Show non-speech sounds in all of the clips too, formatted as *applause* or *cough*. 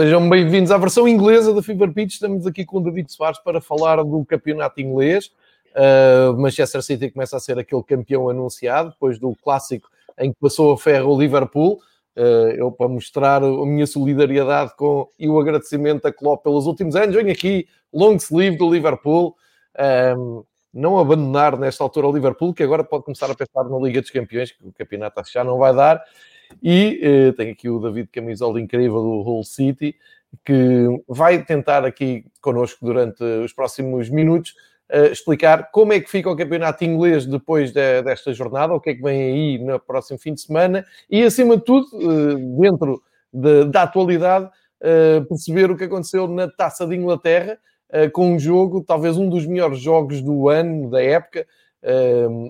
Sejam bem-vindos à versão inglesa da Fever Pitch. Estamos aqui com o David Soares para falar do campeonato inglês. Uh, Manchester City começa a ser aquele campeão anunciado, depois do clássico em que passou a ferro o Liverpool. Uh, eu, para mostrar a minha solidariedade com, e o agradecimento a Klopp pelos últimos anos, venho aqui, long sleeve do Liverpool. Um, não abandonar nesta altura o Liverpool, que agora pode começar a pensar na Liga dos Campeões, que o campeonato já não vai dar. E uh, tenho aqui o David Camisola incrível do Hull City, que vai tentar aqui connosco durante os próximos minutos uh, explicar como é que fica o campeonato inglês depois de, desta jornada, o que é que vem aí no próximo fim de semana e, acima de tudo, uh, dentro de, da atualidade, perceber o que aconteceu na Taça de Inglaterra, com um jogo, talvez um dos melhores jogos do ano, da época,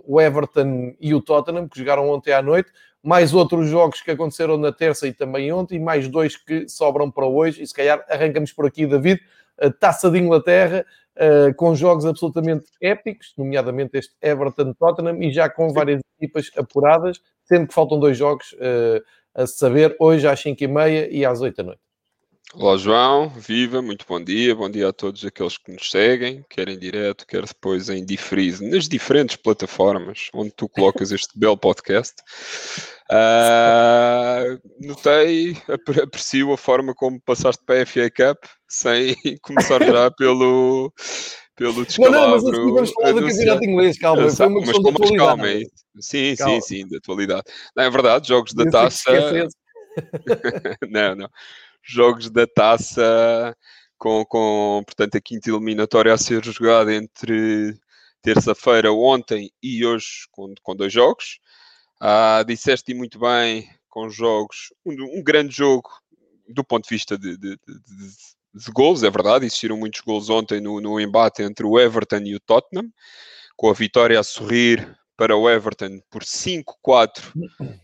o Everton e o Tottenham, que jogaram ontem à noite mais outros jogos que aconteceram na terça e também ontem, e mais dois que sobram para hoje. E se calhar arrancamos por aqui, David, a Taça de Inglaterra, uh, com jogos absolutamente épicos, nomeadamente este Everton-Tottenham, e já com várias equipas apuradas, sendo que faltam dois jogos uh, a saber, hoje às 5h30 e às 8 da noite. Olá João, viva, muito bom dia, bom dia a todos aqueles que nos seguem, quer em direto, quer depois em diferido, nas diferentes plataformas onde tu colocas este belo podcast. Uh, *laughs* notei, aprecio a forma como passaste para a FA Cup, sem *laughs* começar já pelo, pelo descalabro. Não, não, mas assim vamos falar do campeonato inglês, calma, foi uma questão mas, de calma, é Sim, calma. sim, sim, da atualidade. Não, é verdade, jogos da taça... *laughs* não, não jogos da taça com, com portanto, a quinta eliminatória a ser jogada entre terça-feira, ontem e hoje, com, com dois jogos. Ah, disseste muito bem com jogos, um, um, grande jogo do ponto de vista de, de, de, de gols, é verdade, existiram muitos gols ontem no, no embate entre o Everton e o Tottenham, com a vitória a sorrir para o Everton por 5-4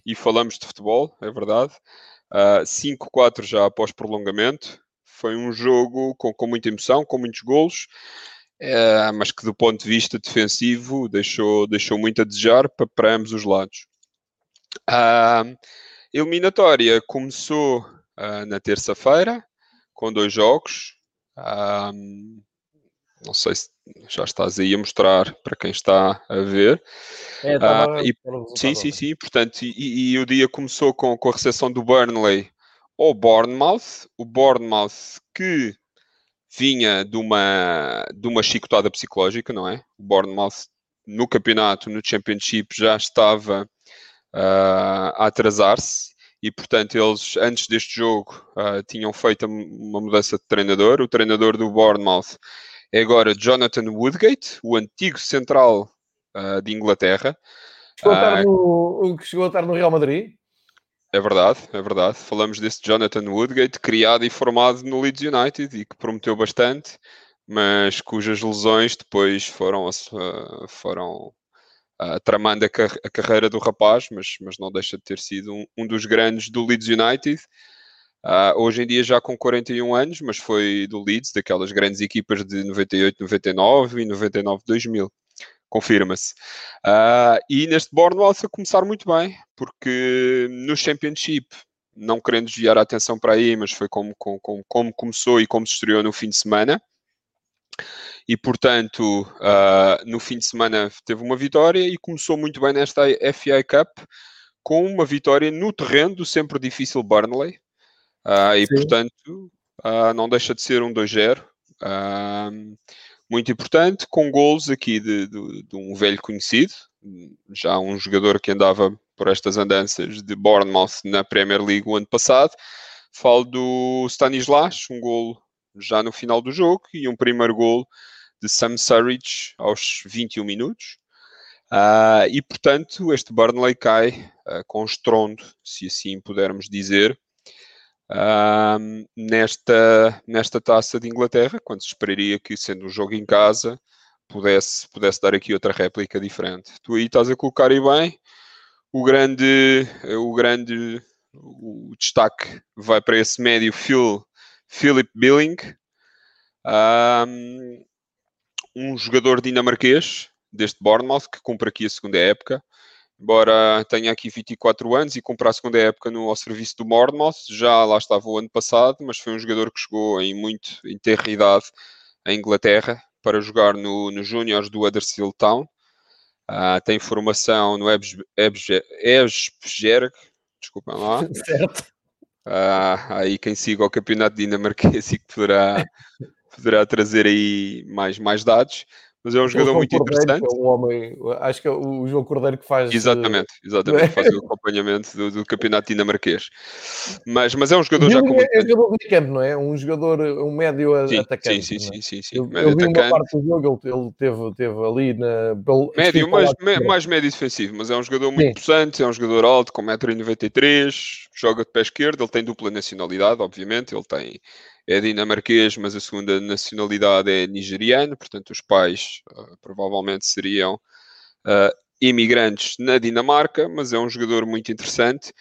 e falamos de futebol, é verdade. Uh, ah, 5-4 já após prolongamento. Foi um jogo com, com muita emoção, com muitos golos, uh, mas que do ponto de vista defensivo deixou, deixou muito a desejar para, para ambos os lados. A uh, eliminatória começou ah, na terça-feira com dois jogos. não sei se já estás aí a mostrar para quem está a ver. É, uh, e, sim, sim, sim. Portanto, e, e, o dia começou com, com a recepção do Burnley ao Bournemouth. O Bournemouth que vinha de uma, de uma chicotada psicológica, não é? O Bournemouth no campeonato, no Championship, já estava uh, a atrasar-se e, portanto, eles antes deste jogo uh, tinham feito uma mudança de treinador. O treinador do Bournemouth é agora Jonathan Woodgate, o antigo central uh, de Inglaterra. Chegou a, no, chegou a estar no Real Madrid? É verdade, é verdade. Falamos desse Jonathan Woodgate, criado e formado no Leeds United e que prometeu bastante, mas cujas lesões depois foram, uh, foram uh, tramando a, car a, carreira do rapaz, mas, mas não deixa de ter sido um, um dos grandes do Leeds United. Uh, hoje em dia já com 41 anos, mas foi do Leeds, daquelas grandes equipas de 98, 99 e 99, 2000. Confirma-se. Uh, e neste Bournemouth a começar muito bem, porque no Championship, não querendo desviar a atenção para aí, mas foi como, como, como começou e como se estreou no fim de semana. E portanto, uh, no fim de semana teve uma vitória e começou muito bem nesta FA Cup, com uma vitória no terreno do sempre difícil Burnley, Uh, e, Sim. portanto, uh, não deixa de ser um 2-0. Uh, muito importante, com gols aqui de, de, de, um velho conhecido, já um jogador que andava por estas andanças de Bournemouth na Premier League o ano passado. Falo do Stanislas, um gol já no final do jogo, e um primeiro gol de Sam Surridge aos 21 minutos. Uh, e portanto, este Burnley cai uh, com estrondo, se assim pudermos dizer, nesta, nesta taça de Inglaterra, quando se esperaria que, sendo um jogo em casa, pudesse, pudesse dar aqui outra réplica diferente. Tu aí estás a colocar aí bem. O grande, o grande o destaque vai para esse médio Phil, Philip Billing, um, um jogador dinamarquês deste Bournemouth que cumpre aqui a segunda época embora tenha aqui 24 anos e cumpra a segunda época no, ao serviço do Bournemouth, já lá estava o ano passado, mas foi um jogador que chegou em muito em terra idade em Inglaterra para jogar no, no Júniors do Huddersfield Town. Uh, tem formação no Esbjerg, desculpem lá. *laughs* Certo. Uh, aí quem siga o campeonato dinamarquês e que poderá, poderá trazer aí mais, mais dados mas é um jogador muito Cordeiro, interessante. É um homem, acho que é o João Cordeiro que faz. Exatamente, eh, exatamente, *laughs* faz o acompanhamento do, do, campeonato dinamarquês. Mas, mas é um jogador já com. É, é jogador de campo, não é? Um jogador, um médio sim, atacante. Sim, sim, é? sim, sim, sim. Eu, eu vi atacante. uma parte do jogo, ele, ele teve, teve ali na. Médio, mais, me, mais médio defensivo, mas é um jogador muito interessante, é um jogador alto, com 1,93m, joga de pé esquerdo, ele tem dupla nacionalidade, obviamente, ele tem é dinamarquês, mas a segunda nacionalidade é nigeriana, portanto, os pais uh, provavelmente seriam uh, imigrantes na Dinamarca, mas é um jogador muito interessante.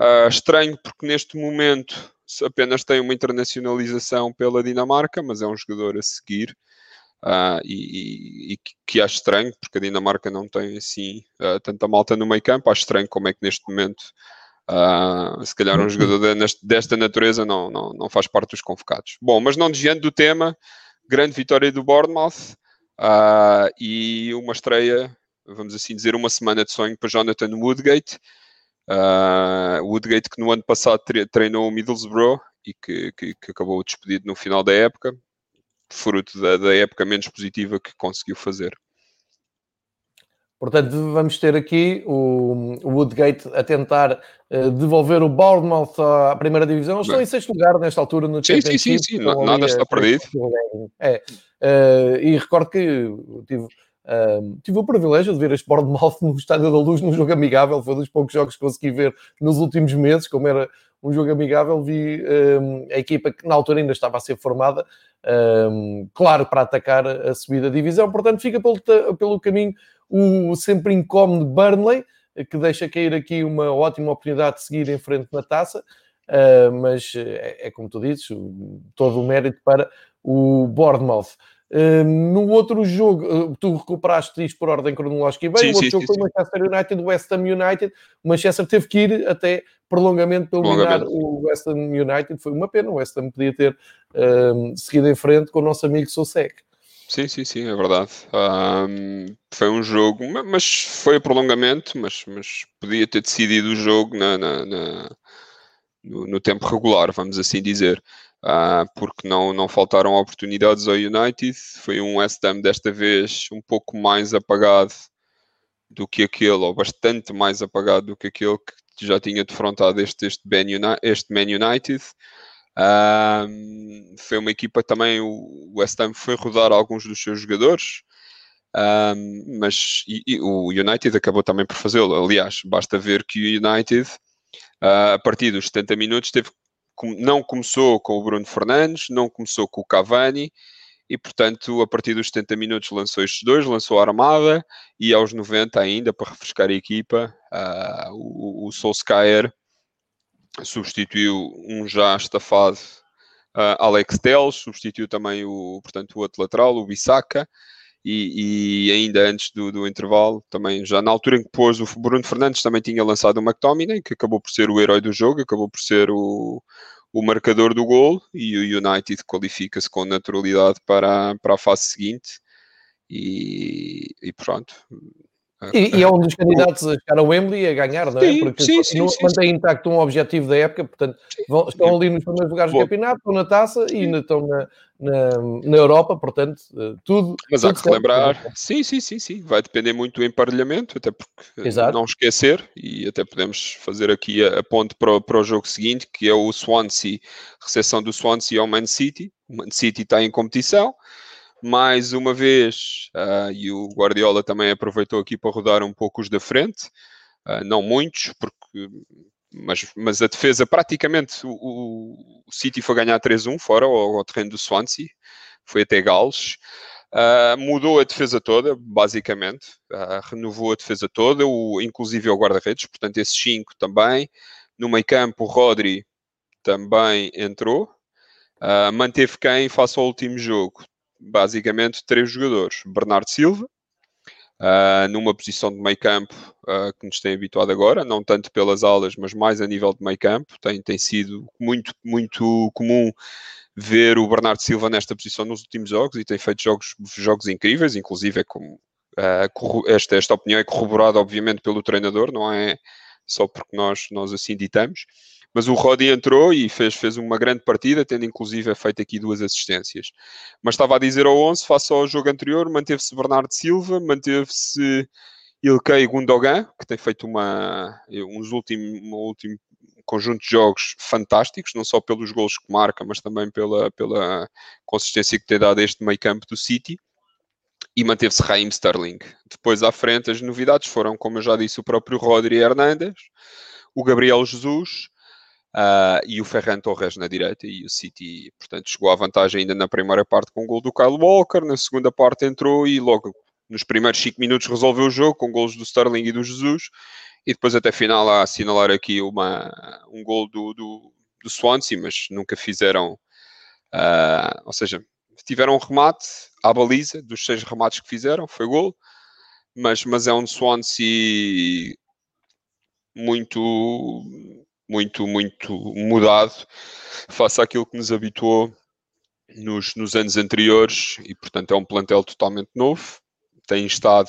Uh, estranho porque neste momento apenas tem uma internacionalização pela Dinamarca, mas é um jogador a seguir. Uh, e, e, que acho estranho, porque a Dinamarca não tem assim uh, tanta malta no meio campo. Acho estranho como é que neste momento Uh, se calhar um jogador de, desta natureza não, não, não faz parte dos convocados. Bom, mas não desviando do tema, grande vitória do Bournemouth uh, e uma estreia, vamos assim dizer, uma semana de sonho para Jonathan Woodgate. Uh, Woodgate que no ano passado treinou o Middlesbrough e que, que, que, acabou despedido no final da época, fruto da, da época menos positiva que conseguiu fazer. Portanto, vamos ter aqui o, o Woodgate a tentar uh, devolver o Bournemouth à primeira divisão. Eles estão em sexto lugar nesta altura no sim, Sim, sim, sim. Nada está perdido. É. Uh, e recordo que tive, uh, tive o privilégio de ver este Bournemouth *laughs* no Estádio da Luz num jogo amigável. Foi um dos poucos jogos que consegui ver nos últimos meses, como era um jogo amigável. Vi a equipa que na altura ainda estava a ser formada, claro, para atacar a subida da divisão. Portanto, fica pelo, pelo caminho o sempre incómodo Burnley, que deixa cair aqui uma ótima oportunidade de seguir em frente na taça, uh, mas é, é, como tu dizes, todo o mérito para o Bournemouth. No outro jogo, uh, tu recuperaste isto por ordem cronológica e bem, sim, o outro sim, jogo sim, foi o Manchester United, o West Ham United. O Manchester teve que ir até prolongamento para eliminar o West Ham United. Foi uma pena, o West Ham podia ter seguido em frente com o nosso amigo Sosek. Sim, sim, sim, é verdade. Um, foi um jogo, mas foi prolongamento, mas, mas podia ter decidido o jogo na, na, na no, no, tempo regular, vamos assim dizer. Uh, porque não, não faltaram oportunidades ao United. Foi um West Ham desta vez um pouco mais apagado do que aquele, ou bastante mais apagado do que aquele que já tinha defrontado este, este, ben Uni este Man United. Um, foi uma equipa também, o West Ham foi rodar alguns dos seus jogadores, mas e, e o United acabou também por fazê-lo. Aliás, basta ver que o United, uh, a partir dos 70 minutos, teve, não começou com o Bruno Fernandes, não começou com o Cavani, e portanto, a partir dos 70 minutos lançou estes dois, lançou a Armada, e aos 90 ainda, para refrescar a equipa, uh, o, o Solskjaer substituiu um já estafado uh, Alex Teles, substituiu também o, portanto, o outro lateral, o Bissaka, e, e, ainda antes do, do, intervalo, também já na altura em que pôs o Bruno Fernandes, também tinha lançado o McTominay, que acabou por ser o herói do jogo, acabou por ser o, o marcador do gol, e o United qualifica-se com naturalidade para, para a fase seguinte, e, e pronto, e, e, é um dos candidatos a chegar ao Wembley a ganhar, não é? Sim, Porque sim, sim, mantém intacto um objetivo da época, portanto, vão, estão ali nos primeiros lugares do campeonato, estão na taça e ainda estão na, na, na Europa, portanto, eh, tudo. Mas tudo há que relembrar, sim, sim, sim, sim, vai depender muito do emparelhamento, até porque eh, Exato. não esquecer, e até podemos fazer aqui a, a ponte para, para o jogo seguinte, que é o Swansea, recepção do Swansea ao Man City. O Man City está em competição mais uma vez, uh, e o Guardiola também aproveitou aqui para rodar um pouco os da frente, uh, não muitos, porque, mas, mas a defesa praticamente o, o City foi ganhar 3-1 fora ao, ao, terreno do Swansea, foi até Gales. Uh, mudou a defesa toda, basicamente, renovou a defesa toda, o, inclusive o guarda-redes, portanto, esses cinco também. No meio campo, o Rodri também entrou. Uh, manteve quem face ao último jogo? Basicamente três jogadores: Bernardo Silva, uh, numa posição de meio campo uh, que nos tem habituado agora, não tanto pelas alas, mas mais a nível de meio campo. Tem, tem sido muito, muito comum ver o Bernardo Silva nesta posição nos últimos jogos e tem feito jogos, jogos incríveis, inclusive é como uh, esta, esta opinião é corroborada obviamente pelo treinador, não é só porque nós, nós assim ditamos. Mas o Rodi entrou e fez, fez uma grande partida, tendo inclusive feito aqui duas assistências. Mas estava a dizer ao 11, face ao jogo anterior, manteve-se Bernardo Silva, manteve-se Ilkay Gundogan, que tem feito uma, uns últimos, um último conjunto de jogos fantásticos, não só pelos gols que marca, mas também pela, pela consistência que tem dado este meio campo do City. E manteve-se Raheem Sterling. Depois à frente, as novidades foram, como eu já disse, o próprio Rodri Hernandes, o Gabriel Jesus, Uh, e o Ferran Torres na direita e o City, portanto, chegou à vantagem ainda na primeira parte com o gol do Kyle Walker, na segunda parte entrou e logo nos primeiros 5 minutos resolveu o jogo com gols do Sterling e do Jesus. E depois até final a assinalar aqui uma, um gol do, do, do Swansea, mas nunca fizeram, uh, ou seja, tiveram um remate à baliza dos seis remates que fizeram, foi gol, mas, mas é um Swansea muito muito, muito mudado face àquilo que nos habituou nos, nos anos anteriores e, portanto, é um plantel totalmente novo. Tem estado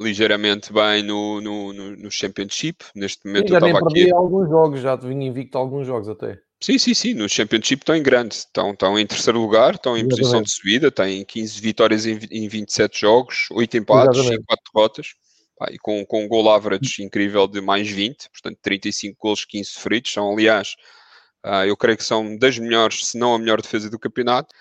ligeiramente bem no, no, no, no Championship. Neste momento sim, já eu estava aqui. alguns jogos, já vinha invicto alguns jogos até. Sim, sim, sim. No Championship estão em grande. Estão, estão em terceiro lugar, estão em Exatamente. posição de subida, têm 15 vitórias em, em 27 jogos, 8 empates Exatamente. e 4 derrotas e com, com um gol average incrível de mais 20, portanto 35 gols, 15 sofridos, são aliás, uh, eu creio que são das melhores, se não a melhor defesa do campeonato,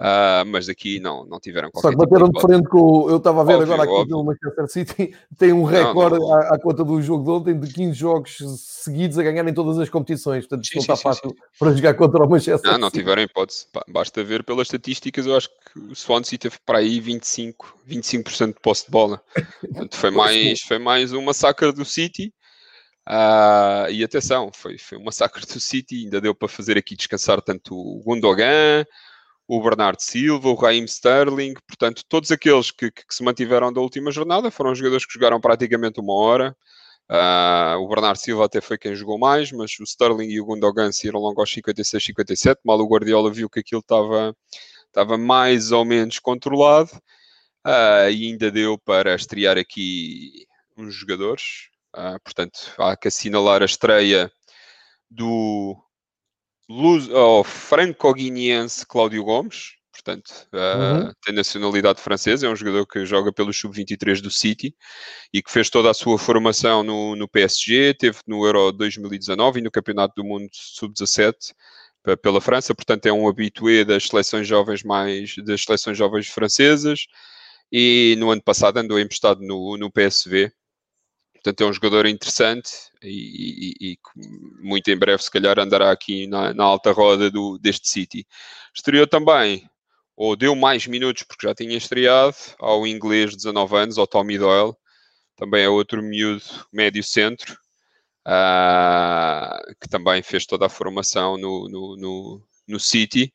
Uh, mas aqui não, não tiveram qualquer Só que bateram tipo de, frente com. Eu estava a ver óbvio, agora aqui o Manchester City *laughs* tem um recorde à, à, conta do jogo de ontem de 15 jogos seguidos a ganhar em todas as competições. Portanto, sim, não sim, está fácil sim, para jogar contra o Manchester Não, não tiveram hipótese. Basta ver pelas estatísticas, eu acho que o Swansea teve para aí 25, 25% de posse de bola. Portanto, foi *laughs* mais, foi mais um massacre do City. Uh, e atenção, foi, foi um massacre do City, ainda deu para fazer aqui descansar tanto o Gundogan, o Bernardo Silva, o Raheem Sterling, portanto, todos aqueles que, que, se mantiveram da última jornada foram jogadores que jogaram praticamente uma hora. Uh, o Bernardo Silva até foi quem jogou mais, mas o Sterling e o Gundogan saíram logo aos 56, 57. Mal o Guardiola viu que aquilo estava, estava mais ou menos controlado uh, e ainda deu para estrear aqui uns jogadores. Uh, portanto, há que assinalar a estreia do Luz, oh, franco-guineense Cláudio Gomes, portanto, uh, tem nacionalidade francesa, é um jogador que joga pelo sub-23 do City e que fez toda a sua formação no, no PSG, teve no Euro 2019 e no Campeonato do Mundo sub-17 pela França, portanto é um habitué das seleções jovens mais das seleções jovens francesas e no ano passado andou emprestado no, no PSV Portanto, é um jogador interessante e, e, e, muito em breve, se calhar, andará aqui na, na alta roda do, deste City. Estreou também, ou deu mais minutos, porque já tinha estreado, ao inglês de 19 anos, ao Tommy Doyle. Também é outro miúdo médio centro, uh, que também fez toda a formação no, no, no, no City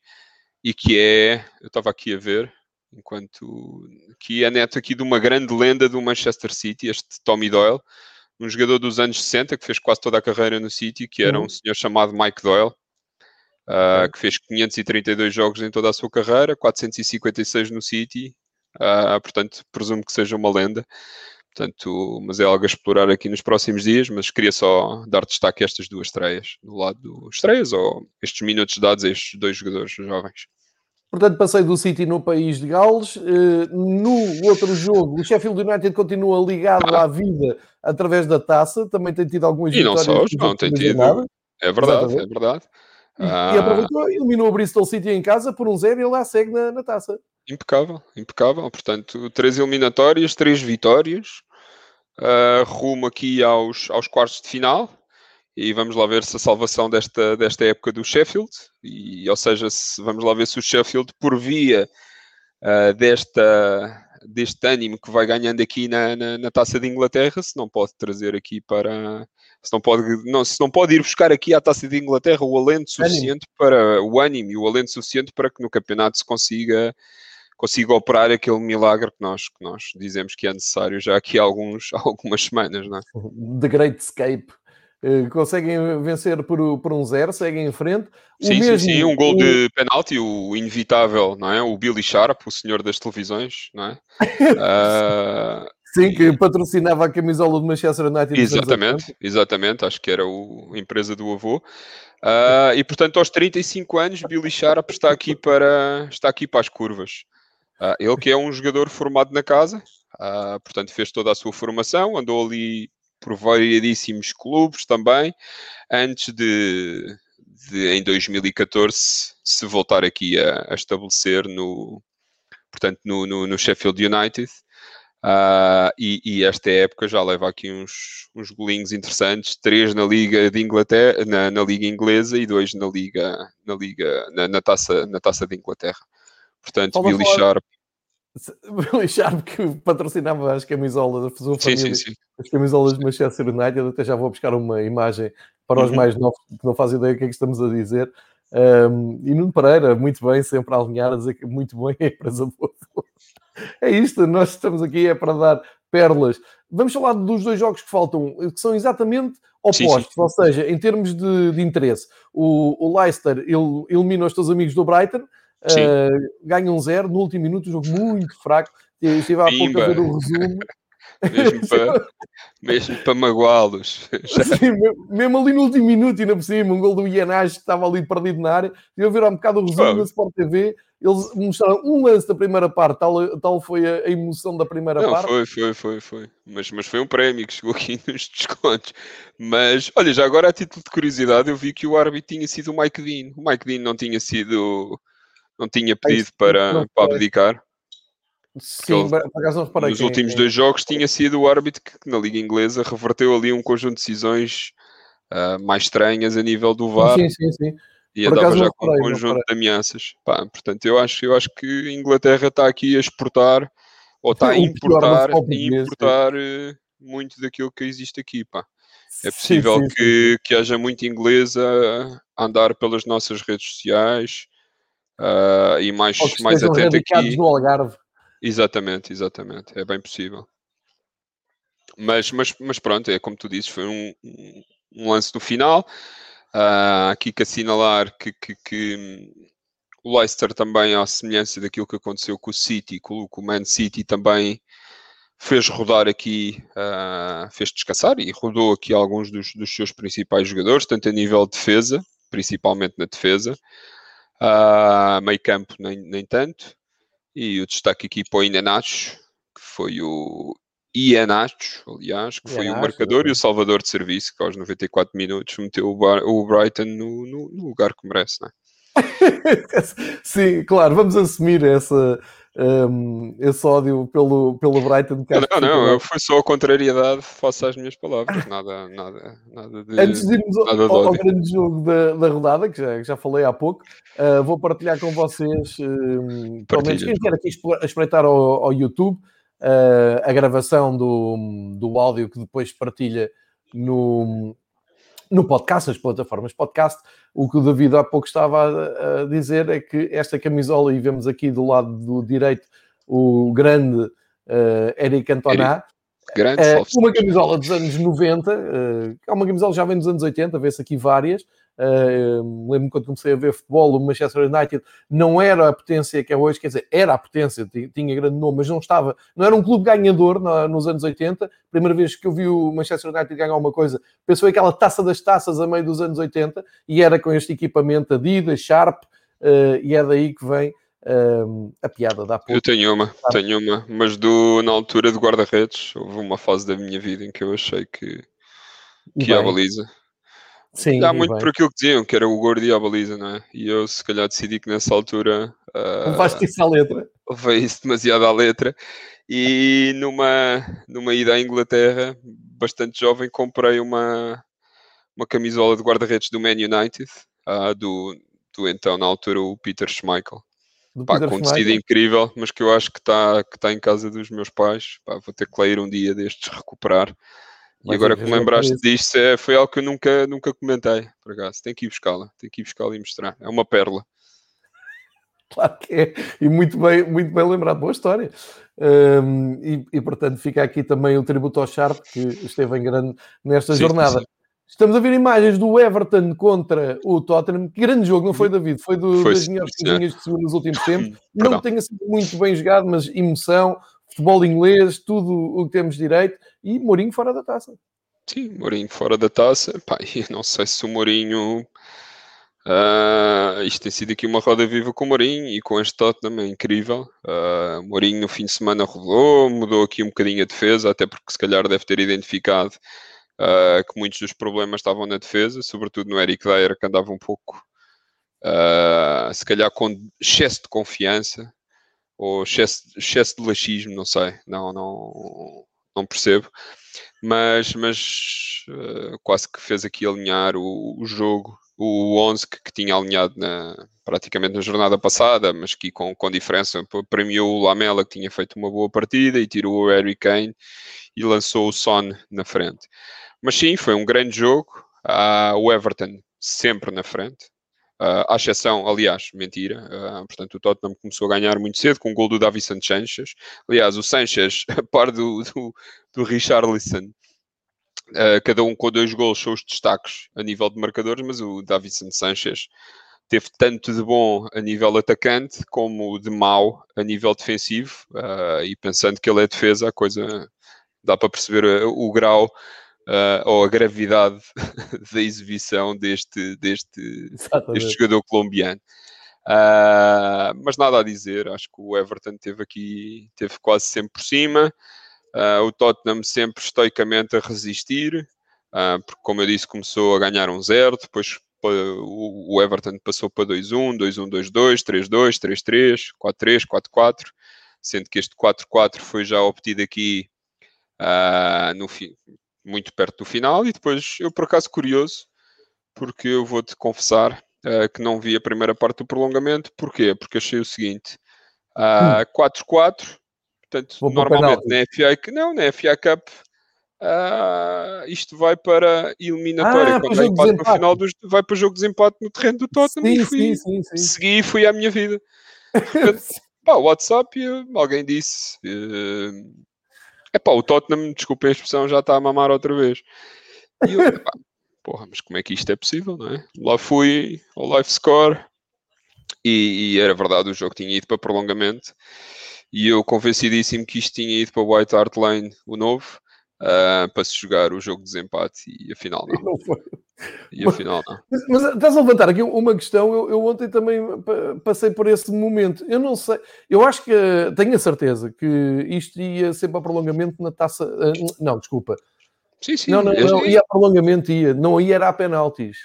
e que é, eu estava aqui a ver, enquanto que é neto aqui de uma grande lenda do Manchester City, este Tommy Doyle, um jogador dos anos 60 que fez quase toda a carreira no City, que era uhum. um senhor chamado Mike Doyle, uh, que fez 532 jogos em toda a sua carreira, 456 no City, uh, portanto presumo que seja uma lenda. Portanto, mas é algo a explorar aqui nos próximos dias, mas queria só dar destaque a estas duas estreias, do lado dos estreias, ou estes minutos dados a estes dois jogadores jovens. Portanto, passei do City no país de Gales. Eh, no outro jogo, o Sheffield United continua ligado à vida através da taça. Também tem tido algumas e vitórias. E não só, não tem tido. Nada. É verdade, Exatamente. é verdade. E, ah. e aproveitou, eliminou o Bristol City em casa por um zero e ele lá segue na, na taça. Impecável, impecável. Portanto, três eliminatórias, três vitórias. Uh, rumo aqui aos, aos quartos de final e vamos lá ver se a salvação desta, desta época do Sheffield, e, ou seja, se, vamos lá ver se o Sheffield, por via uh, desta, deste ânimo que vai ganhando aqui na, na, na, Taça de Inglaterra, se não pode trazer aqui para. Se não, pode, não, se não pode ir buscar aqui à Taça de Inglaterra o alento suficiente ânimo. para o ânimo e o alento suficiente para que no campeonato se consiga consiga operar aquele milagre que nós, que nós dizemos que é necessário já aqui há alguns, *laughs* algumas semanas, não é? The Great Escape. Uh, conseguem vencer por, por um zero, seguem em frente. O sim, mesmo, sim, sim, um gol o... de penalti, o inevitável, não é? O Billy Sharp, o senhor das televisões, não é? uh, *laughs* Sim, que patrocinava a camisola do Manchester United. Exatamente, exatamente, acho que era o, a empresa do avô. Uh, e portanto, aos 35 anos, Billy Sharp está aqui para, está aqui para as curvas. Uh, ele que é um jogador formado na casa, portanto, fez toda a sua formação, andou ali por variedíssimos clubes também, antes de, de em 2014 se voltar aqui a, a estabelecer no, portanto, no, no, no Sheffield United. Uh, e, e, esta época já leva aqui uns, uns golinhos interessantes, três na Liga de Inglaterra, na, na Liga Inglesa e dois na Liga, na Liga, na, na taça, na taça de Inglaterra. Portanto, Billy Sharp. Billy *laughs* Sharp que patrocinava as camisolas, a sua família, sim, sim, sim. as camisolas de Manchester United, até já vou buscar uma imagem para os uhum. mais novos que não fazem ideia do que é que estamos a dizer. Um, e Nuno Pereira, muito bem, sempre a alinhar, a dizer que muito bem, *laughs* é empresa boa. É isto, nós estamos aqui é para dar pérolas. Vamos falar dos dois jogos que faltam, que são exatamente opostos, sim, sim. ou seja, em termos de, de interesse. O, o Leicester ele, elimina os teus amigos do Brighton, uh, ganha um zero, no último minuto, um jogo muito fraco. Estive há pouco a ver o resumo. mesmo *laughs* para, mesmo para magoá-los. mesmo ali no último minuto, e na por cima, um gol do Ianage que estava ali perdido na área. Eu ver há um bocado o resumo da Sport TV eles mostraram um lance da primeira parte, tal, tal foi a, emoção da primeira Não, parte. Foi, foi, foi, foi. Mas, mas foi um prémio que chegou aqui *laughs* nos descontos. Mas, olha, já agora a título de curiosidade, eu vi que o árbitro tinha sido o Mike Dean. O Mike Dean não tinha sido, não tinha pedido para, para abdicar. Sim, por acaso não reparei. Nos últimos é. dois jogos tinha sido o árbitro que, na Liga Inglesa reverteu ali um conjunto de decisões uh, mais estranhas a nível do VAR. Sim, sim, sim e andava já com um conjunto de ameaças. Pá, portanto, eu acho, eu acho que a Inglaterra está aqui a exportar ou está a importar, importar uh, muito daquilo que existe aqui. Pá. É possível sim, sim, que, sim. que haja muito inglês a andar pelas nossas redes sociais uh, e mais, mais atento aqui. no Algarve. Exatamente, exatamente. É bem possível. Mas, mas, mas pronto, é como tu dizes, foi um, um lance no final. Uh, aqui que assinalar que, que, que, o Leicester também, à semelhança daquilo que aconteceu com o City, com, com o Man City, também fez rodar aqui, uh, fez descansar e rodou aqui alguns dos, dos, seus principais jogadores, tanto a nível de defesa, principalmente na defesa, uh, meio campo nem, nem tanto, e o destaque aqui para o Inenacho, que foi o Ian Nacho, aliás, que foi o marcador e o salvador de serviço, que aos 94 minutos meteu o, Bar o Brighton no, no, no, lugar que merece, não é? *laughs* Sim, claro, vamos assumir essa, um, esse ódio pelo, pelo Brighton. não, não, eu fui só a contrariedade face às minhas palavras, nada, nada, nada de. Antes de irmos ao, ao, grande jogo da, da rodada, que já, já falei há pouco, uh, vou partilhar com vocês, um, pelo menos quem quer aqui espreitar ao, ao YouTube uh, a gravação do, do áudio que depois partilha no, no podcast, nas plataformas podcast. O que o David há pouco estava a, dizer é que esta camisola, e vemos aqui do lado do direito o grande uh, Eric Cantona, Grande uh, uma camisola dos anos 90, uh, é uma camisola já vem dos anos 80, vê-se aqui várias, Uh, Lembro-me quando comecei a ver futebol, o Manchester United não era a potência que é hoje, quer dizer, era a potência, tinha grande nome, mas não estava, não era um clube ganhador no, nos anos 80. Primeira vez que eu vi o Manchester United ganhar uma coisa, pensou aquela taça das taças a meio dos anos 80 e era com este equipamento Adidas, Sharp, uh, e é daí que vem. Uh, a piada da Eu tenho uma, tenho uma, mas do, na altura de guarda-redes houve uma fase da minha vida em que eu achei que, que a baliza Sim, Dá muito bem. por aquilo que diziam, que era o gordo e a baliza, não é? E eu, se calhar, decidi que nessa altura. Uh, Levaste isso à letra. Levei isso demasiado à letra. E numa, numa ida à Inglaterra, bastante jovem, comprei uma, uma camisola de guarda-redes do Man United, uh, do, do então, na altura, o Peter Schmeichel. Pá, com um tecido incrível, mas que eu acho que está que tá em casa dos meus pais. Pá, vou ter que ler um dia destes recuperar e agora que me lembraste disto, é, foi algo que eu nunca, nunca comentei, por acaso. Tem que ir buscá-la, tem que ir buscá-la e mostrar. É uma pérola. *laughs* Claro que é, e muito bem, muito bem lembrado, boa história. Um, e, e, portanto fica aqui também o tributo ao Sharp que esteve em grande nesta sim, jornada. Sim. Estamos a ver imagens do Everton contra o Tottenham. Que grande jogo, não foi, David? Foi, do, foi das melhores coisinhas de segunda nos últimos *coughs* tempos. Não tenha sido muito bem jogado, mas emoção, futebol inglês, tudo o que temos direito. E Mourinho fora da taça. Sim, Mourinho fora da taça. Pá, não sei se o Mourinho Uh, isto tem sido aqui uma roda viva com o Mourinho e com este Tottenham, é incrível. Uh, Mourinho no fim de semana rodou, mudou aqui um bocadinho a defesa, até porque se calhar deve ter identificado uh, que muitos dos problemas estavam na defesa, sobretudo no Eric Dyer, que andava um pouco, uh, se calhar com excesso de confiança ou excesso, excesso de laxismo, não sei, não, não, não percebo. Mas, mas quase que fez aqui alinhar o, o jogo o 11 que, que tinha alinhado na, praticamente na jornada passada, mas que com, com diferença premiou o Lamela, que tinha feito uma boa partida, e tirou o Harry Kane e lançou o Son na frente. Mas sim, foi um grande jogo. Uh, o Everton sempre na frente. Uh, à exceção, aliás, mentira, uh, portanto o Tottenham começou a ganhar muito cedo com o gol do Davison Sanchez. Aliás, o Sanchez, *laughs* a par do, do, do Richarlison, Uh, cada um com dois gols são os destaques a nível de marcadores, mas o Davidson Sanchez teve tanto de bom a nível atacante como de mau a nível defensivo. Uh, e pensando que ele é defesa, a coisa dá para perceber o, o grau uh, ou a gravidade *laughs* da exibição deste, deste, deste jogador colombiano. mas nada a dizer, acho que o Everton teve aqui, teve quase sempre por cima. Uh, o Tottenham sempre estoicamente a resistir, uh, porque, como eu disse, começou a ganhar um zero, depois o, Everton passou para 2-1, 2-1, 2-2, 3-2, 3-3, 4-3, 4-4, sendo que este 4-4 foi já obtido aqui uh, no fim, muito perto do final, e depois eu, por acaso, curioso, porque eu vou-te confessar que não vi a primeira parte do prolongamento, porquê? Porque achei o seguinte, 4-4 Portanto, Vou normalmente na FA, não, na FA Cup uh, isto vai para eliminatória. Ah, Quando vai para no final dos, vai para o jogo de desempate no terreno do Tottenham sim, e fui, sim, sim, segui e fui à minha vida. *laughs* Portanto, pá, WhatsApp, alguém disse. Uh, é pá, o Tottenham, desculpem a expressão, já está a mamar outra vez. E eu, *laughs* pá, porra, mas como é que isto é possível, não é? Lá fui ao live score e, e, era verdade, o jogo tinha ido para prolongamento e eu convencidíssimo que isto tinha ido para o White Hart Lane, o novo, uh, para se jogar o jogo de desempate e afinal não. não foi. E afinal não. Mas, mas, estás a levantar aqui uma questão, eu, eu, ontem também passei por esse momento. Eu não sei, eu acho que tenho a certeza que isto ia ser para prolongamento na taça. Ah, não, desculpa. Sim, sim. Não, não, não ia a prolongamento, ia. Não ia era a penaltis.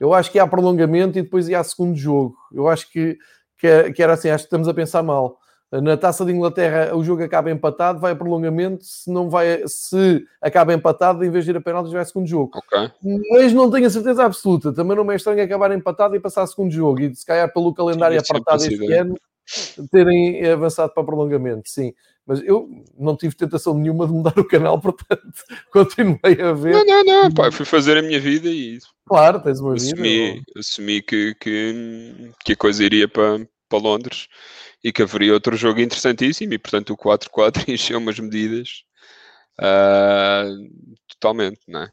Eu acho que ia a prolongamento e depois ia a segundo jogo. Eu acho que, que, que era assim, acho que estamos a pensar mal. Na taça de Inglaterra, o jogo acaba empatado, vai a prolongamento. Se não vai, se acaba empatado, em vez de ir a penaltis, vai a segundo jogo. Okay. Mas não tenho a certeza absoluta. Também não me é estranho acabar empatado e passar a segundo jogo. E se calhar pelo calendário sim, apertado este ano, terem avançado para prolongamento. Sim. Mas eu não tive tentação nenhuma de mudar o canal, *laughs* portanto, continuei a ver. Não, não, não, pá, fui fazer a minha vida e. Claro, tens uma assumi, vida. Assumi que, que, que a coisa iria para, para Londres e que haveria outro jogo interessantíssimo e portanto o 4-4 *laughs* encheu umas medidas uh, totalmente, não é?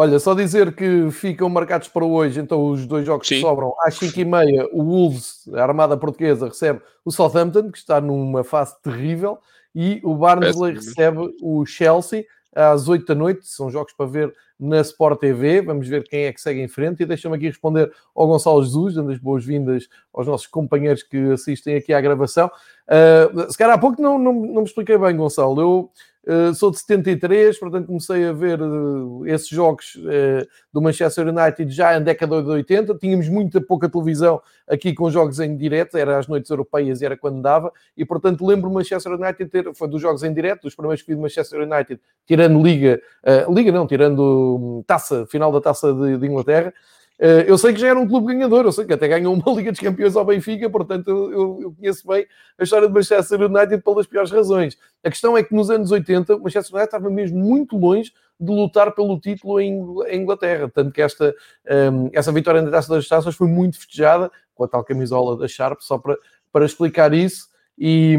Olha, só dizer que ficam marcados para hoje, então os dois jogos Sim. que sobram. Às 5h30, o Wolves, a Armada Portuguesa, recebe o Southampton, que está numa fase terrível, e o Barnsley recebe o Chelsea às 8 da noite. São jogos para ver na Sport TV. Vamos ver quem é que segue em frente. E deixa-me aqui responder ao Gonçalo Jesus, dando as boas-vindas aos nossos companheiros que assistem aqui à gravação. Uh, se calhar há pouco não, não, não me expliquei bem, Gonçalo. Eu uh, sou de 73, portanto comecei a ver uh, esses jogos do Manchester United já em década de 80. Tínhamos muita pouca televisão aqui com jogos em direto, era às noites europeias e era quando dava, e portanto lembro o Manchester United ter, foi dos jogos em direto, dos primeiros que vi do Manchester United, tirando Liga, Liga não, tirando taça, final da taça de, de Inglaterra, Uh, eu sei que já era um clube ganhador, eu sei que até ganhou uma Liga dos Campeões ao Benfica, portanto eu, eu, conheço bem a história do Manchester United pelas piores razões. A questão é que nos anos 80 o Manchester United estava mesmo muito longe de lutar pelo título em, Inglaterra, tanto que esta, ehm, essa vitória na Taça das Taças foi muito festejada com a tal camisola da Sharp, só para, para explicar isso, e,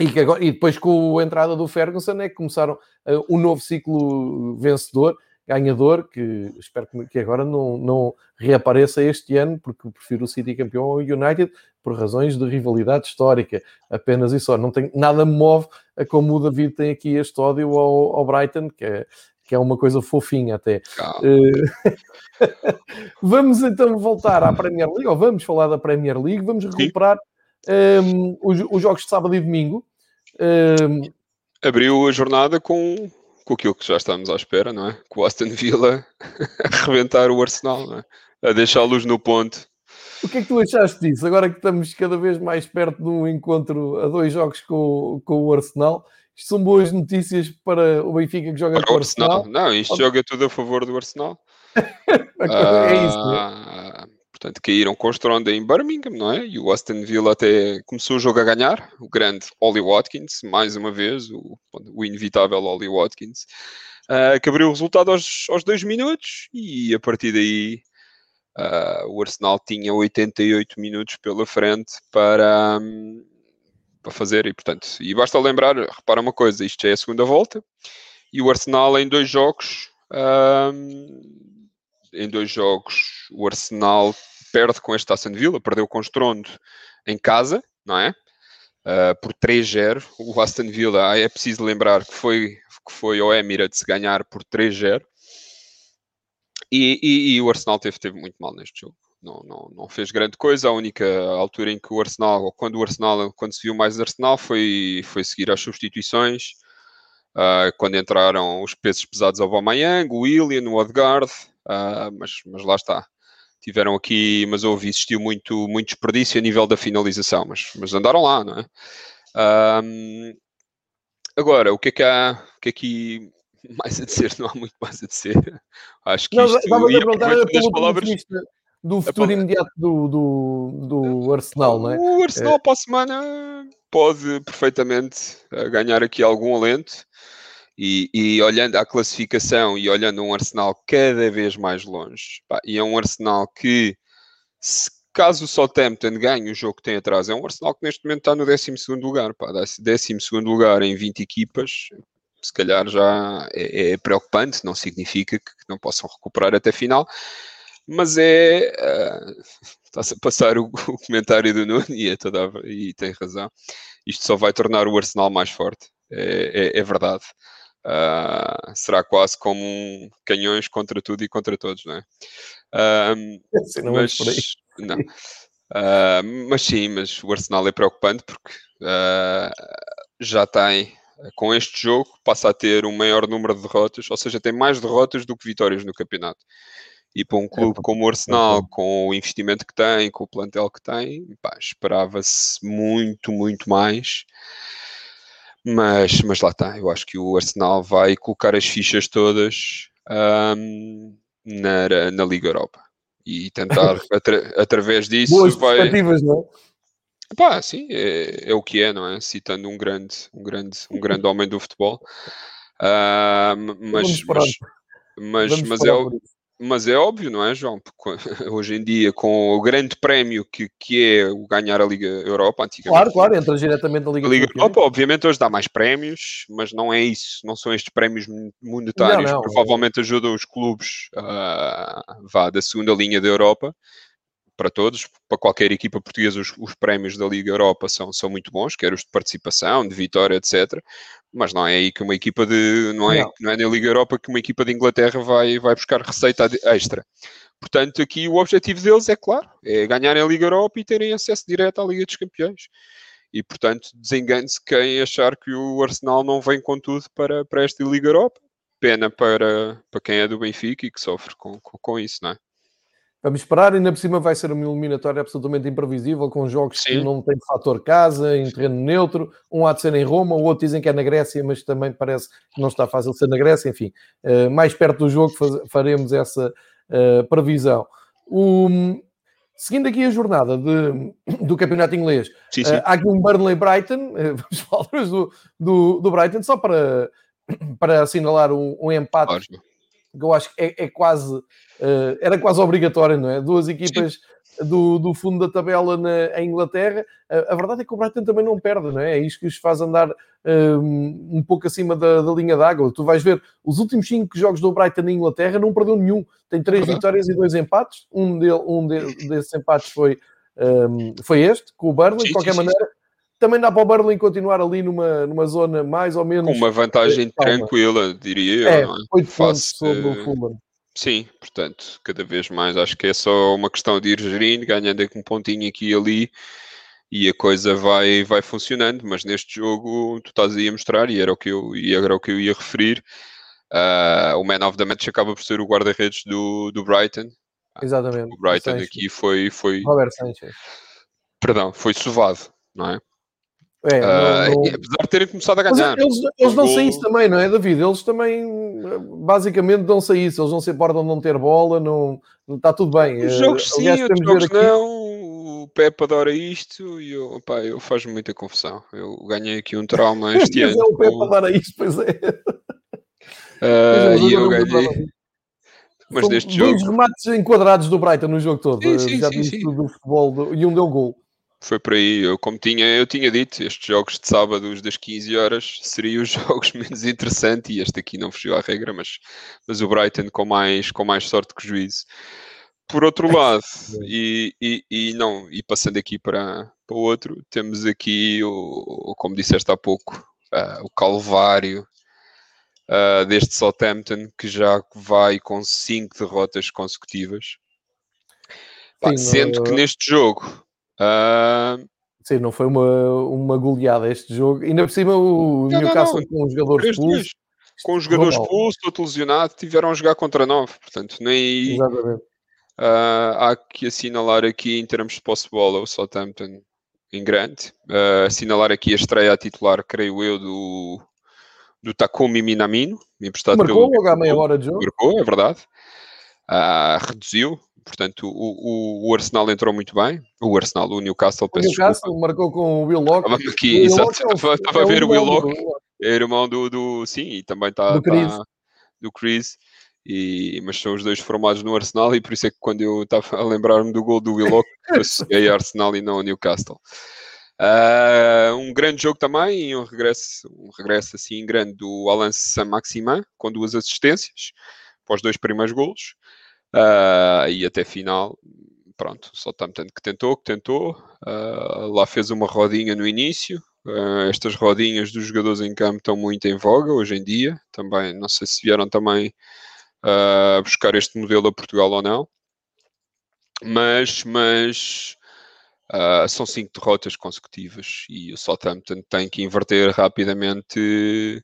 e, agora, e depois com a entrada do Ferguson é que começaram uh, um novo ciclo vencedor, ganhador, que espero que agora não, não reapareça este ano, porque prefiro o City campeão ao United, por razões de rivalidade histórica, apenas e só. Não tem, nada me move a como o David tem aqui este ódio ao, ao Brighton, que é, que é uma coisa fofinha até. Uh, *laughs* vamos então voltar à Premier League, ou vamos falar da Premier League, vamos recuperar um, ehm, os, os, jogos de sábado e domingo. Um, ehm, Abriu a jornada com com aquilo que já estamos à espera, não é? Com o Aston Villa *laughs* a rebentar o Arsenal, é? A deixá-los no ponto. O que é que tu achaste disso? Agora que estamos cada vez mais perto de um encontro a dois jogos com, com o Arsenal, isto são boas notícias para o Benfica que joga para com o Arsenal? Arsenal. Não, isto Ou... joga tudo a favor do Arsenal. *laughs* é isso. Ah, Portanto, caíram com em Birmingham, não é? E o Aston Villa até começou o jogo a ganhar. O grande Ollie Watkins, mais uma vez, o, o inevitável Ollie Watkins, uh, que abriu o resultado aos, aos dois minutos e a partir daí uh, o Arsenal tinha 88 minutos pela frente para, um, para fazer. E, portanto, e basta lembrar, repara uma coisa, isto já é a segunda volta e o Arsenal em dois jogos... Um, em dois jogos o Arsenal perde com este Aston Villa, perdeu com o Strondo em casa, não é? Uh, por 3-0. O Aston Villa, ah, é preciso lembrar que foi, que foi ao Emirates ganhar por 3-0. E, e, e, o Arsenal teve, teve muito mal neste jogo. Não, não, não fez grande coisa. A única altura em que o Arsenal, ou quando o Arsenal, quando se viu mais Arsenal, foi, foi seguir as substituições. Uh, quando entraram os pesos pesados ao Aubameyang, o William, o Odegaard, uh, mas, mas lá está. Tiveram aqui, mas houve, existiu muito, muito desperdício a nível da finalização, mas, mas andaram lá, não é? Um, agora, o que é que há, o que é que *laughs* mais a dizer? Não há muito mais a dizer. Acho que não, isto... Vamos a perguntar pelo palavras... do futuro imediato do, do, do Arsenal, não é? O Arsenal é. para a semana pode perfeitamente eh, ganhar aqui algum alento. E, e, olhando a classificação e olhando um Arsenal cada vez mais longe, pá, e é um Arsenal que, se, caso o Southampton ganhe o jogo que tem atrás, é um Arsenal que neste momento está no 12 lugar, pá, 12 lugar em 20 equipas, se calhar já é, é, preocupante, não significa que não possam recuperar até final, mas é. Uh, *laughs* está-se a passar o, o, comentário do Nuno e, é toda, e tem razão. Isto só vai tornar o Arsenal mais forte, é, é, é verdade. Uh, será quase como um canhões contra tudo e contra todos, não é? *laughs* Uh, não mas, não. Uh, mas sim, mas o Arsenal é preocupante porque já tem, com este jogo, passa a ter um maior número de derrotas, ou seja, tem mais derrotas do que vitórias no campeonato. E para um é, clube como o Arsenal, é, com o investimento que tem, com o plantel que tem, esperava-se muito, muito mais. Mas, mas lá está, eu acho que o Arsenal vai colocar as fichas todas um, na, na Liga Europa e tentar, *laughs* atra, através disso, Boas vai. Não? É? Pá, sim, é, é, o que é, não é? Citando um grande, um grande, um grande homem do futebol. Uh, mas, mas, mas, mas, é, mas é óbvio, não é, João? Porque *laughs* hoje em dia, com o grande prémio que, que é o ganhar a Liga Europa, antigamente. Claro, claro, entra diretamente na Liga, a Liga Europa. Obviamente, hoje dá mais prémios, mas não é isso. Não são estes prémios monetários. Não, não, provavelmente ajudam os clubes uh, vá, da segunda linha da Europa para todos, para qualquer equipa portuguesa, os, os, prémios da Liga Europa são, são muito bons, quer os de participação, de vitória, etc. Mas não é aí que uma equipa de. Não é, não. não é na Liga Europa que uma equipa de Inglaterra vai, vai buscar receita extra. Portanto, aqui o objetivo deles é claro, é ganharem a Liga Europa e terem acesso direto à Liga dos Campeões. E, portanto, desengane-se quem achar que o Arsenal não vem com tudo para, para esta Liga Europa. Pena para, para quem é do Benfica e que sofre com, com, com isso, não é? Vamos esperar, ainda por cima vai ser uma eliminatória absolutamente imprevisível, com jogos Sim. que não têm fator casa, em terreno neutro. Um há de ser em Roma, o outro dizem que é na Grécia, mas também parece que não está fácil ser na Grécia. Enfim, uh, mais perto do jogo faremos essa, uh, previsão. O, seguindo aqui a jornada de, do campeonato inglês, sim, sim. Uh, há aqui um Burnley-Brighton, *laughs* vamos falar do, do, do, Brighton, só para, para assinalar um, um empate. Claro. Que eu acho que é, é quase, uh, era quase obrigatório, não é? Duas equipas do, do fundo da tabela na, Inglaterra, a, a, verdade é que o Brighton também não perde, não é? É isto que os faz andar um, um pouco acima da, da linha d'água. Tu vais ver, os últimos cinco jogos do Brighton na Inglaterra não perdeu nenhum. Tem três vitórias e dois empates. Um, de, um de, desses empates foi, um, foi este, com o Burnley. de qualquer maneira. Também dá para o Burnley continuar ali numa, numa zona mais ou menos... Com uma vantagem tranquila, diria é. É, 8 pontos sobre o Fulham. Sim, portanto, cada vez mais acho que é só uma questão de ir gerindo, ganhando um pontinho aqui e ali e a coisa vai, vai funcionando, mas neste jogo tu estás aí a mostrar, e era o que eu, e era o que eu ia referir, uh, o man of the match acaba por ser o guarda-redes do, do Brighton. Exatamente. O Brighton aqui foi, foi... Robert Sanchez. Perdão, foi sovado, não é? É, uh, não, Apesar de terem começado a ganhar. Mas eles, eles dão-se isso também, não é, David? Eles também, basicamente, dão-se isso. Eles não se importam de não ter bola, não, está tudo bem. Os jogos sim, Aliás, os jogos aqui... não. O Pepe adora isto e eu, pá, eu faz-me muita confusão. Eu ganhei aqui um trauma *laughs* este ano. É o Pepe adora isto, pois é. Uh, e eu ganhei. Mas São deste dois jogo. remates enquadrados do Brighton no jogo todo. Sim, sim, Já sim, sim. do futebol do... e um deu gol foi por aí. Eu, como tinha, eu tinha dito, estes jogos de sábado das 15 horas seriam os *laughs* jogos menos interessantes e este aqui não fugiu à regra, mas, mas o Brighton com mais, com mais sorte que juízo. Por outro *laughs* lado, e, e, e, não, e passando aqui para, para o outro, temos aqui, o, como disseste há pouco, uh, o Calvário uh, deste Southampton que já vai com 5 derrotas consecutivas. Sim, sendo que neste jogo Uh... Sim, não foi uma, uma goleada este jogo. Ainda por cima o não, Newcastle não, não. com os jogadores expulsos. Com os jogadores expulsos, outro lesionado, tiveram a jogar contra nove. Portanto, nem Exatamente. Uh, há que assinalar aqui em termos de posse de bola o Southampton em grande. Uh, assinalar aqui a estreia a titular, creio eu, do, do Takumi Minamino, emprestado Marcou pelo... logo à meia hora de jogo. Marcou, é verdade. Uh, reduziu, Portanto, o, o, o, Arsenal entrou muito bem. O Arsenal, o Newcastle, o Newcastle desculpa. marcou com o Will Locke. Estava aqui, exato, estava, estava é a ver o Will Locke. É irmão do, do, sim, e também está do Chris. Tá, do Chris. E, mas são os dois formados no Arsenal e por isso é que quando eu estava a lembrar-me do gol do Willock, *laughs* associei a Arsenal e não ao Newcastle. Uh, um grande jogo também, um regresso, um regresso assim grande do Alan Saint-Maximin, com duas assistências para os dois primeiros golos. Uh, e até final, pronto, só Southampton que tentou, que tentou, uh, lá fez uma rodinha no início. Uh, estas rodinhas dos jogadores em campo estão muito em voga hoje em dia. Também, não sei se vieram também buscar este modelo a Portugal ou não. Mas, mas são cinco derrotas consecutivas e o Southampton tem que inverter rapidamente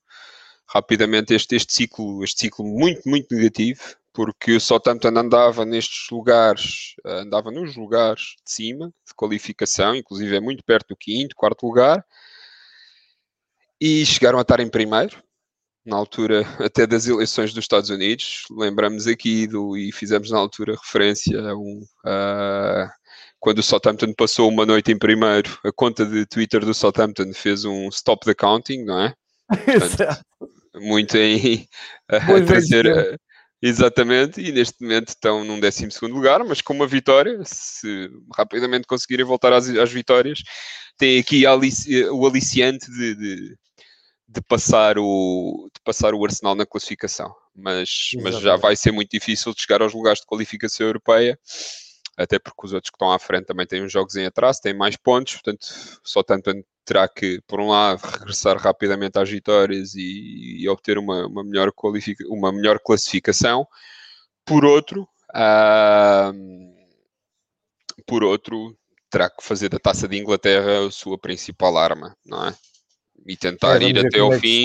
rapidamente este, este ciclo, este ciclo muito, muito negativo porque o Southampton andava nestes lugares, andava nos lugares de cima, de qualificação, inclusive é muito perto do quinto, quarto lugar, e chegaram a estar em primeiro, na altura *laughs* até das eleições dos Estados Unidos. Lembramos aqui do, e fizemos na altura referência a um. Uh, quando o Southampton passou uma noite em primeiro, a conta de Twitter do Southampton fez um stop the counting, não é? *laughs* Portanto, muito em *laughs* a, trazer, Exatamente, e neste momento estão num 12 lugar, mas com uma vitória, se rapidamente conseguirem voltar às, às vitórias, tem aqui alici o aliciante de, de, de, passar o, de passar o Arsenal na classificação. Mas, mas já vai ser muito difícil de chegar aos lugares de qualificação europeia até porque os outros que estão à frente também têm uns jogos em atraso, têm mais pontos, portanto, só tanto terá que, por um lado, regressar rapidamente às vitórias e, e obter uma, uma, melhor uma melhor classificação, por outro, uh, por outro, terá que fazer da Taça de Inglaterra a sua principal arma, não é? E tentar é, ir até ao é fim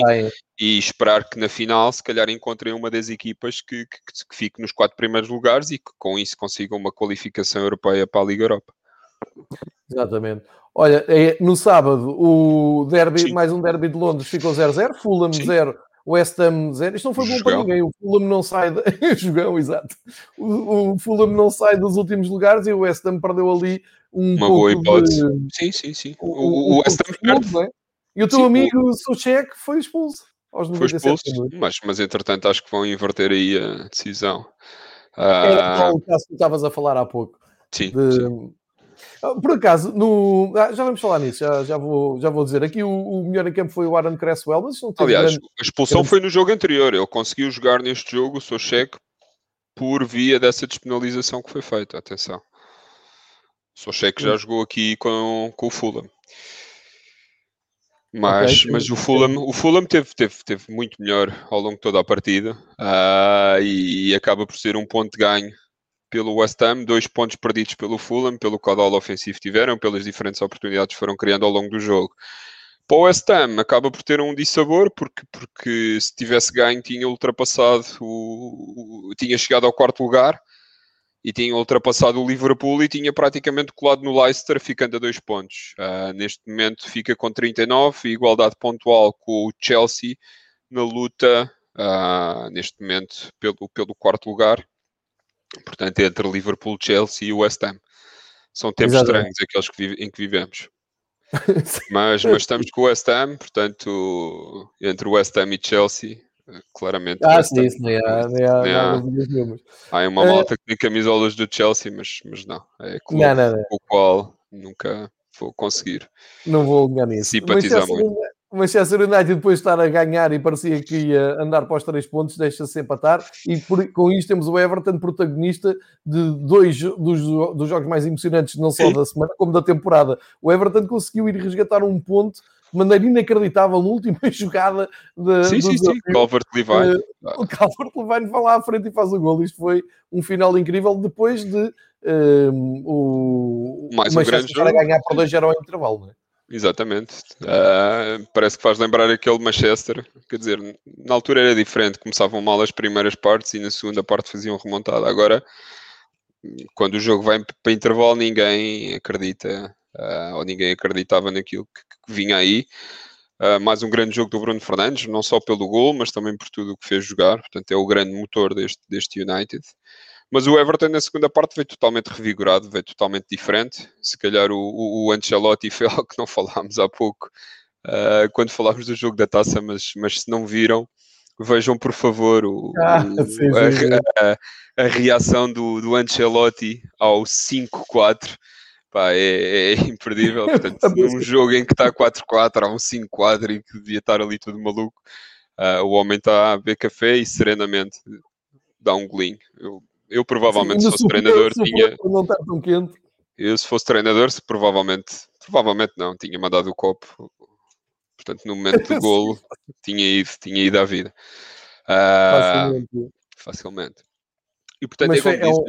e esperar que na final se calhar encontrem uma das equipas que, que, que, fique nos quatro primeiros lugares e que com isso consigam uma qualificação europeia para a Liga Europa. Exatamente. Olha, é, no sábado o derby, Sim. mais um derby de Londres ficou 0-0, Fulham 0, West Ham 0. Isto não foi bom Jogão. para ninguém. O Fulham não sai. De... *laughs* Jogão, exato. O, o Fulham não sai dos últimos lugares e o West Ham perdeu ali um Uma boa hipótese. De... Sim, sim, sim. O, o, o West Ham perde. É? E o teu sim, amigo Soucek foi expulso. Aos foi expulso, mas, mas entretanto acho que vão inverter aí a decisão. Era uh... o caso que estavas a falar há pouco. Sim, de... sim. Ah, por acaso, no... Ah, já vamos falar nisso, já, já, vou, já vou dizer. Aqui o, o melhor em campo foi o Aaron Cresswell, mas não Aliás, grande... a expulsão foi no jogo anterior. Ele conseguiu jogar neste jogo, o seu cheque, por via dessa despenalização que foi feita. Atenção. O seu cheque já jogou aqui com, com o Fulham. Mas, okay. mas o Fulham, o Fulham teve, teve, teve muito melhor ao longo de toda a partida uh, e, e, acaba por ser um ponto de ganho pelo West Ham, dois pontos perdidos pelo Fulham, pelo caudal ofensivo tiveram, pelas diferentes oportunidades que foram criando ao longo do jogo. Para o West Ham acaba por ter um dissabor, porque, porque se tivesse ganho tinha ultrapassado, o, o, tinha chegado ao quarto lugar e tinha ultrapassado o Liverpool e tinha praticamente colado no Leicester, ficando a dois pontos. Uh, neste momento fica com 39, igualdade pontual com o Chelsea na luta, uh, neste momento, pelo, pelo quarto lugar. Portanto, entre Liverpool, Chelsea e West Ham. São tempos Exatamente. estranhos aqueles que vive, em que vivemos. *laughs* mas, mas estamos com o West Ham, portanto, entre o West Ham e Chelsea, claramente. Ah, sim, isso nem há, nem há, nem há, há uma malta que tem camisolas do Chelsea, mas, mas não. É clube não, não, não. com o qual nunca vou conseguir. Não vou ganhar nisso. Simpatizar muito. Manchester United depois de estar a ganhar e parecia que ia andar para os três pontos, deixa-se empatar e por, com isto temos o Everton protagonista de dois dos, dos jogos mais emocionantes não só Sim. da semana como da temporada. O Everton conseguiu ir resgatar um ponto de maneira inacreditável na última *laughs* jogada de, sim, sim, sim. Calvert Levine. Uh, o Calvert Levine vai lá à frente e faz o gol. Isto foi um final incrível depois de uh, o, Mais um grande jogo. ganhar por 2-0 ao intervalo, não é? Exatamente. Uh, parece que faz lembrar aquele Manchester. Quer dizer, na altura era diferente. Começavam mal as primeiras partes e na segunda parte faziam remontada. Agora, quando o jogo vai para intervalo, ninguém acredita uh, ou ninguém acreditava naquilo que, que vinha aí. Uh, mais um grande jogo do Bruno Fernandes, não só pelo gol, mas também por tudo o que fez jogar. Portanto, é o grande motor deste, deste United. Mas o Everton na segunda parte veio totalmente revigorado, veio totalmente diferente. Se calhar o, o, o Ancelotti *laughs* foi algo que não falámos há pouco uh, quando falámos do jogo da taça, mas, mas se não viram, vejam por favor o, *laughs* ah, o, sim, sim, a, a, a, reação do, do Ancelotti ao 5-4. Pá, é, é, imperdível. *laughs* Portanto, num jogo em que está 4-4, há um 5-4 e que devia estar ali tudo maluco, uh, o homem está a beber café e serenamente dá um golinho. Eu eu provavelmente, Sim, se fosse treinador, se tinha. Não está tão quente. Eu, se fosse treinador, se provavelmente, provavelmente não, tinha mandado o copo. Portanto, no momento do *laughs* golo, tinha ido, tinha ido à vida. Uh, facilmente. facilmente. E portanto, é como é um...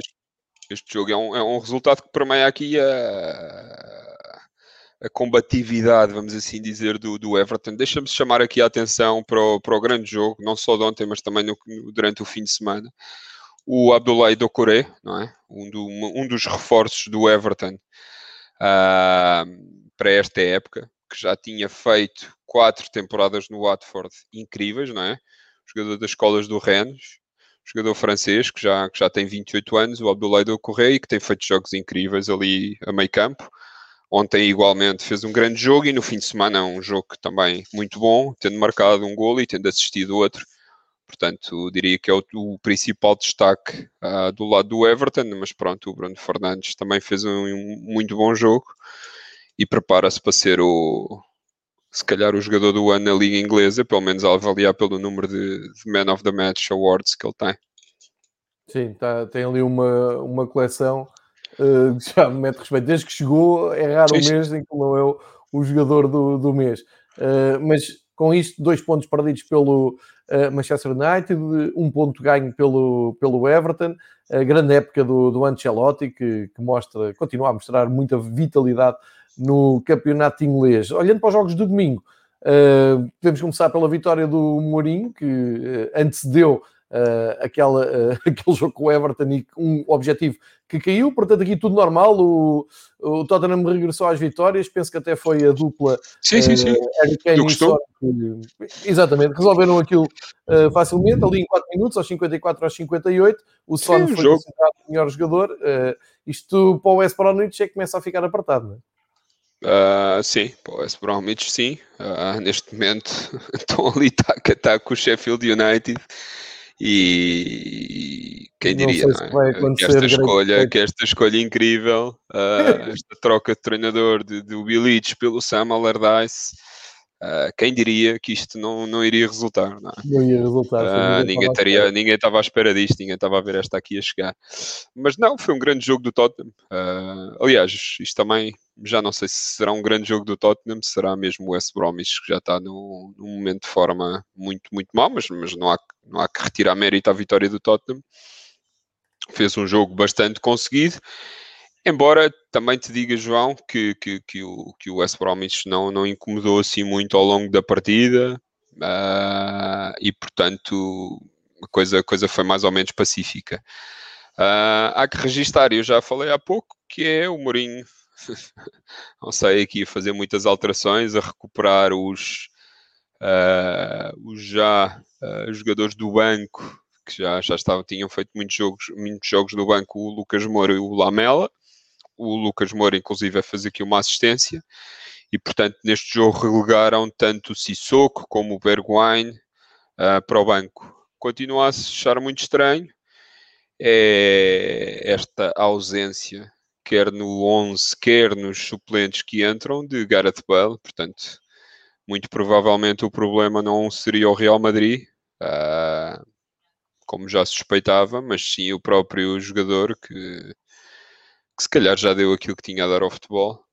este, jogo é um, é um resultado que permeia aqui a, a combatividade, vamos assim dizer, do, do Everton. Deixa-me chamar aqui a atenção para o, para o grande jogo, não só de ontem, mas também no, durante o fim de semana o Abdoulaye Doucouré, não é? um, do, um dos reforços do Everton uh, para esta época, que já tinha feito quatro temporadas no Watford incríveis, não é? Jogador das escolas do Rennes, jogador francês que já, que já tem 28 anos, o Abdoulaye e que tem feito jogos incríveis ali a meio campo. Ontem, igualmente, fez um grande jogo e no fim de semana um jogo também muito bom, tendo marcado um golo e tendo assistido outro Portanto, diria que é o, o principal destaque uh, do lado do Everton, mas pronto, o Bruno Fernandes também fez um, um muito bom jogo e prepara-se para ser o, se calhar, o jogador do ano na Liga Inglesa, pelo menos a avaliar pelo número de, de Man of the Match Awards que ele tem. Sim, tá, tem ali uma, uma coleção uh, que já me mete respeito. Desde que chegou, é raro o mês em que não é o, o jogador do, do mês. Uh, mas com isto, dois pontos perdidos pelo uh, Manchester United, um ponto ganho pelo, pelo Everton, a grande época do, do Ancelotti, que, que mostra, continua a mostrar muita vitalidade no campeonato inglês. Olhando para os jogos do domingo, uh, podemos começar pela vitória do Mourinho, que uh, antecedeu uh, aquela, uh, *laughs* aquele jogo com o Everton e um objetivo que caiu, portanto aqui tudo normal, o, o Tottenham regressou às vitórias, penso que até foi a dupla sim, sim, sim. Son, que, exatamente, resolveram aquilo uh, facilmente, ali em 4 minutos, aos 54 aos 58, o Son sim, foi o melhor jogador, uh, isto para o West Bromwich é que começa a ficar apertado, não é? Uh, sim, West Bromwich sim, uh, neste momento *laughs* estão ali tac a tac com o Sheffield United e quem diria não não é? que, esta escolha, que esta escolha incrível, uh, *laughs* esta troca de treinador de, de Willich pelo Sam Allardyce, uh, quem diria que isto não, não iria resultar? Não, é? não ia resultar. Uh, ninguém, estaria, ninguém estava à espera disto, ninguém estava a ver esta aqui a chegar. Mas não, foi um grande jogo do Tottenham. aliás, isto também já não sei se será um grande jogo do Tottenham, será mesmo o West Bromwich, que já está num, num momento de forma muito, muito mau, mas, mas não, há, não há que retirar mérito à vitória do Tottenham. Fez um jogo bastante conseguido, embora também te diga, João, que, que, que, o, que o West Bromwich não, não incomodou assim muito ao longo da partida uh, e, portanto, a coisa, a coisa foi mais ou menos pacífica. Uh, há que registar, eu já falei há pouco, que é o Mourinho *laughs* não sei aqui fazer muitas alterações, a recuperar os, uh, os já jogadores do banco que já, já estavam, tinham feito muitos jogos, muitos jogos no banco, o Lucas Moura e o Lamela. O Lucas Moura, inclusive, a fazer aqui uma assistência. E, portanto, neste jogo relegaram tanto o Sissoko como o Bergwijn uh, para o banco. Continua a achar muito estranho é esta ausência quer no 11, quer nos suplentes que entram, de Gareth Bale. Portanto, muito provavelmente o problema não seria o Real Madrid, uh, como já suspeitava, mas sim o próprio jogador que, que se calhar já deu aquilo que tinha a dar ao futebol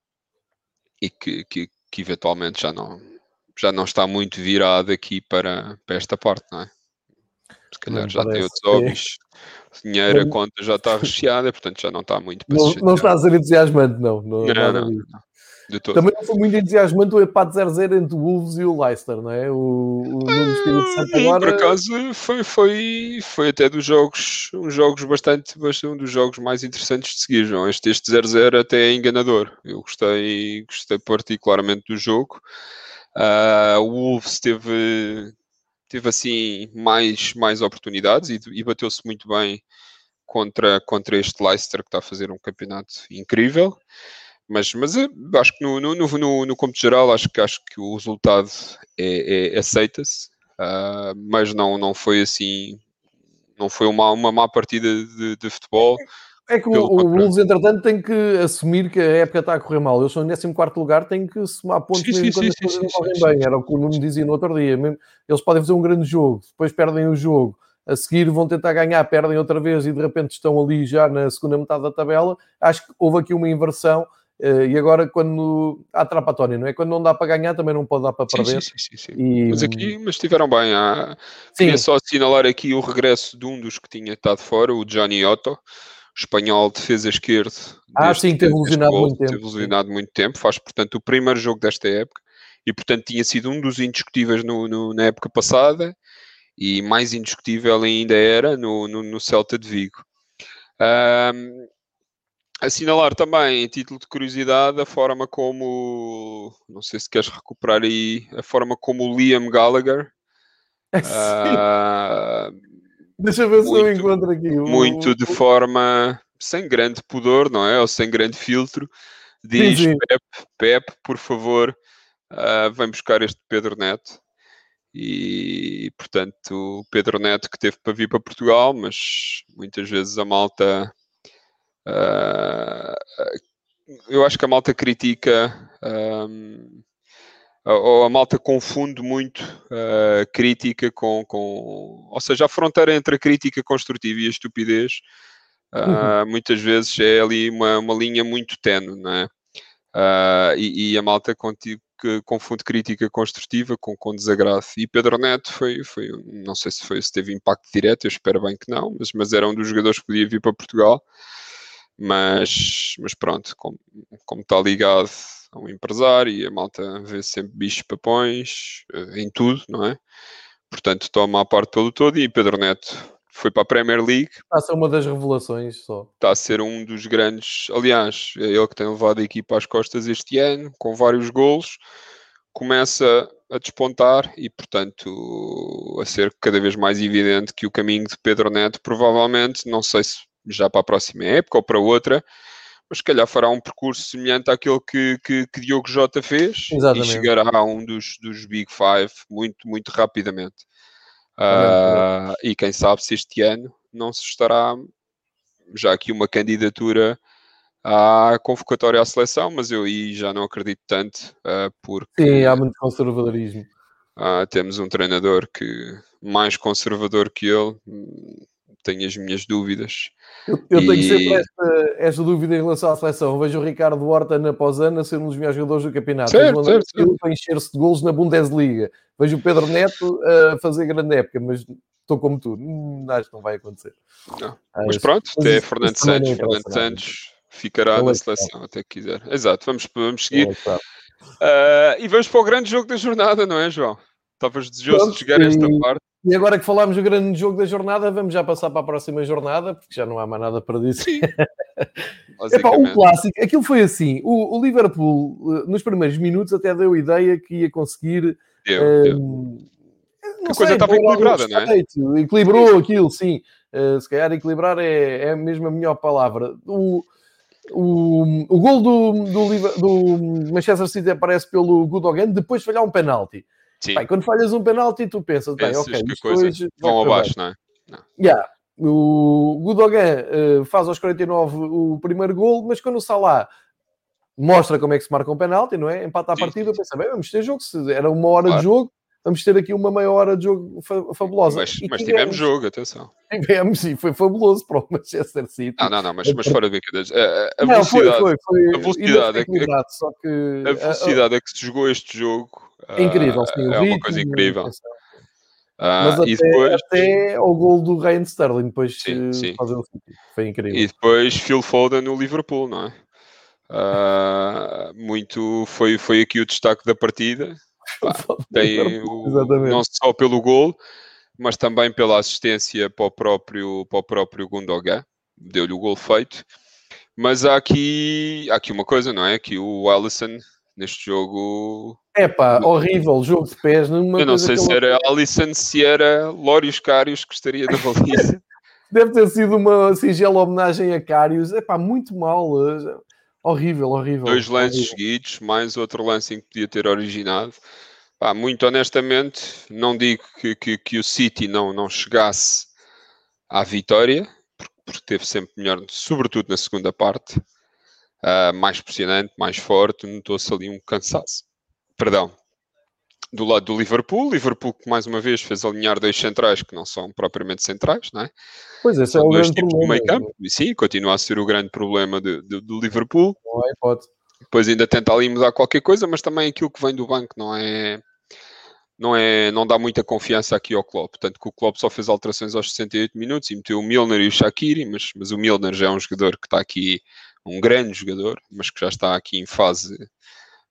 e que, que, que eventualmente já não, já não está muito virado aqui para, para esta parte, não é? Se calhar não já tem outros hobbies. dinheiro, a conta já está *laughs* recheada, portanto já não está muito para Não, não está a ser entusiasmante, não. Não, não, não, não Também não foi muito entusiasmante o empate 0-0 entre o Wolves e o Leicester, não é? O, o Nuno Espírito Santo agora... Por acaso foi, foi, foi até dos jogos, uns jogos bastante, bastante, um dos jogos mais interessantes de seguir, João. Este, este 0-0 até é enganador. Eu gostei, gostei particularmente do jogo. Uh, o Wolves teve, teve assim mais, mais oportunidades e, e bateu-se muito bem contra, contra este Leicester que está a fazer um campeonato incrível. Mas, mas eh, acho que no, no, no, no cômputo geral acho que, acho que o resultado é, é aceita-se, uh, mas não, não foi assim, não foi uma, uma má partida de, de futebol. É que o, o Wolves, entretanto, tem que assumir que a época está a correr mal. Eu sou em 14 lugar, tem que somar pontos sim, mesmo sim, quando sim, as coisas não correm bem. Era o que o Nuno dizia no outro dia. Eles podem fazer um grande jogo, depois perdem o jogo, a seguir vão tentar ganhar, perdem outra vez e de repente estão ali já na segunda metade da tabela. Acho que houve aqui uma inversão. Uh, e agora, quando há trapatória, não é? Quando não dá para ganhar, também não pode dar para perder. Sim, sim, sim, e... Mas aqui mas estiveram bem. Há... Queria só assinalar aqui o regresso de um dos que tinha estado fora, o Johnny Otto espanhol defesa esquerda. Ah, sim, teve ilusionado muito tempo. Teve ilusionado muito tempo, faz, portanto, o primeiro jogo desta época e, portanto, tinha sido um dos indiscutíveis no, no, na época passada e mais indiscutível ainda era no, no, no Celta de Vigo. Um, assinalar também, em título de curiosidade, a forma como, não sei se queres recuperar aí, a forma como o Liam Gallagher *laughs* uh, Deixa eu ver muito, se eu encontro aqui. Muito de forma sem grande pudor, não é? Ou sem grande filtro. Diz sim, sim. Pep, Pep, por favor, uh, vem buscar este Pedro Neto. E portanto, o Pedro Neto que teve para vir para Portugal, mas muitas vezes a malta. Uh, eu acho que a malta critica um, ou a malta confunde muito a uh, crítica com, com. Ou seja, a fronteira entre a crítica construtiva e a estupidez uh, uhum. muitas vezes é ali uma, uma linha muito tenue, não é? Uh, e, e, a malta contigo, que confunde crítica construtiva com, com desagrado. E Pedro Neto foi, foi, não sei se foi se teve impacto direto, eu espero bem que não, mas, mas era um dos jogadores que podia vir para Portugal. Mas, mas pronto, como, como está ligado a um empresário e a malta vê sempre bichos papões eh, em tudo, não é? portanto toma a parte pelo todo e Pedro Neto foi para a Premier League. Está a ser uma das revelações só. Está a ser um dos grandes, aliás, é ele que tem levado a equipa às costas este ano, com vários golos, começa a despontar e, portanto, a ser cada vez mais evidente que o caminho de Pedro Neto, provavelmente, não sei se já para a próxima época ou para outra, mas se calhar fará um percurso semelhante àquele que, que, que Diogo Jota fez Exatamente. e chegará a um dos, dos Big Five muito, muito rapidamente. Uh, e quem sabe se este ano não se estará já aqui uma candidatura à convocatória à seleção, mas eu aí já não acredito tanto, uh, porque Sim, há muito conservadorismo. uh, temos um treinador que mais conservador que ele, tenho as minhas dúvidas. Eu, eu tenho E- sempre esta, esta dúvida em relação à seleção. Vejo o Ricardo Horta ano após ano a ser um dos melhores jogadores do campeonato. Certo, certo, certo. A encher-se de golos na Bundesliga. Vejo o Pedro Neto a fazer grande época, mas estou como tu. Hum, acho que não vai acontecer. Não. Ah, Mas pronto, mas até Fernando Santos, Fernando nada. Santos ficará é na que seleção, até que quiser. Exato, vamos, vamos seguir. É. Ah, e vamos para o grande jogo da jornada, não é, João? Estavas desejoso de chegar a esta parte. E agora que falámos do grande jogo da jornada, vamos já passar para a próxima jornada, porque já não há mais nada para dizer. *laughs* Epá, um Basicamente. clássico, aquilo foi assim: o, o Liverpool, eh, nos primeiros minutos, até deu ideia que ia conseguir. Deu, deu. hum, não A coisa estava equilibrada, não é? Equilibrou aquilo, sim. Eh, se calhar equilibrar é, é mesmo a melhor palavra. O, o, o gol do, do, do Manchester City aparece pelo Gudogan depois de falhar um penalti. Bem, quando falhas um penalti, tu pensas, bem, ok, que a isto coisa hoje vai vão abaixo, não é? Yeah. O Gudogan eh, faz aos 49 o primeiro gol, mas quando o Salah mostra como é que se marca um penalti, não é? Empata a Sim, partida, sim, pensa, bem, vamos ter jogo, se era uma hora Claro. de jogo, vamos ter aqui uma meia hora de jogo fa- fabulosa. Mas, mas tivemos jogo, atenção. Tivemos, e foi fabuloso para o Manchester City. Não, não, não, mas, mas fora de brincadeiras. A, a Não, foi, velocidade, foi, foi. a velocidade é não só que a velocidade a que se jogou este jogo é incrível, sim, ah, é uma coisa incrível. atenção. Ah, Mas até, depois, até ao gol do Ryan Sterling, depois Sim, eh, sim. fazer o City. Foi incrível. e depois Phil Foden no Liverpool, não é? Ah, muito foi, foi aqui o destaque da partida. *laughs* Tem o- não só pelo gol, mas também pela assistência para o próprio, para o próprio Gundogan. Deu-lhe o gol feito. Mas há aqui, há aqui uma coisa, não é? Que o Alisson, neste jogo, É pá, horrível, jogo de pés. Numa eu não sei se era Alisson, se era Lórios Cários que estaria na baliza. *laughs* *laughs* Deve ter sido uma singela homenagem a Cários. É pá, muito mal. eh, Horrível, horrível. Dois lances horrível. seguidos, mais outro lance em que podia ter originado. Pá, muito honestamente, não digo que, que, que o City não, não chegasse à vitória, porque, porque teve sempre melhor, sobretudo na segunda parte, ah, mais pressionante, mais forte, notou-se ali um cansaço. Perdão. Do lado do Liverpool, Liverpool que mais uma vez fez alinhar dois centrais que não são propriamente centrais, não é? Pois, é São dois tipos de meio campo, e sim, continua a ser o grande problema de- de- do Liverpool Não hipótese. depois ainda tenta ali mudar qualquer coisa, mas também aquilo que vem do banco não é não é não dá muita confiança aqui ao Klopp, tanto que o Klopp só fez alterações aos 68 minutos e meteu o Milner e o Shaqiri, mas, mas o Milner já é um jogador que está aqui um grande jogador, mas que já está aqui em fase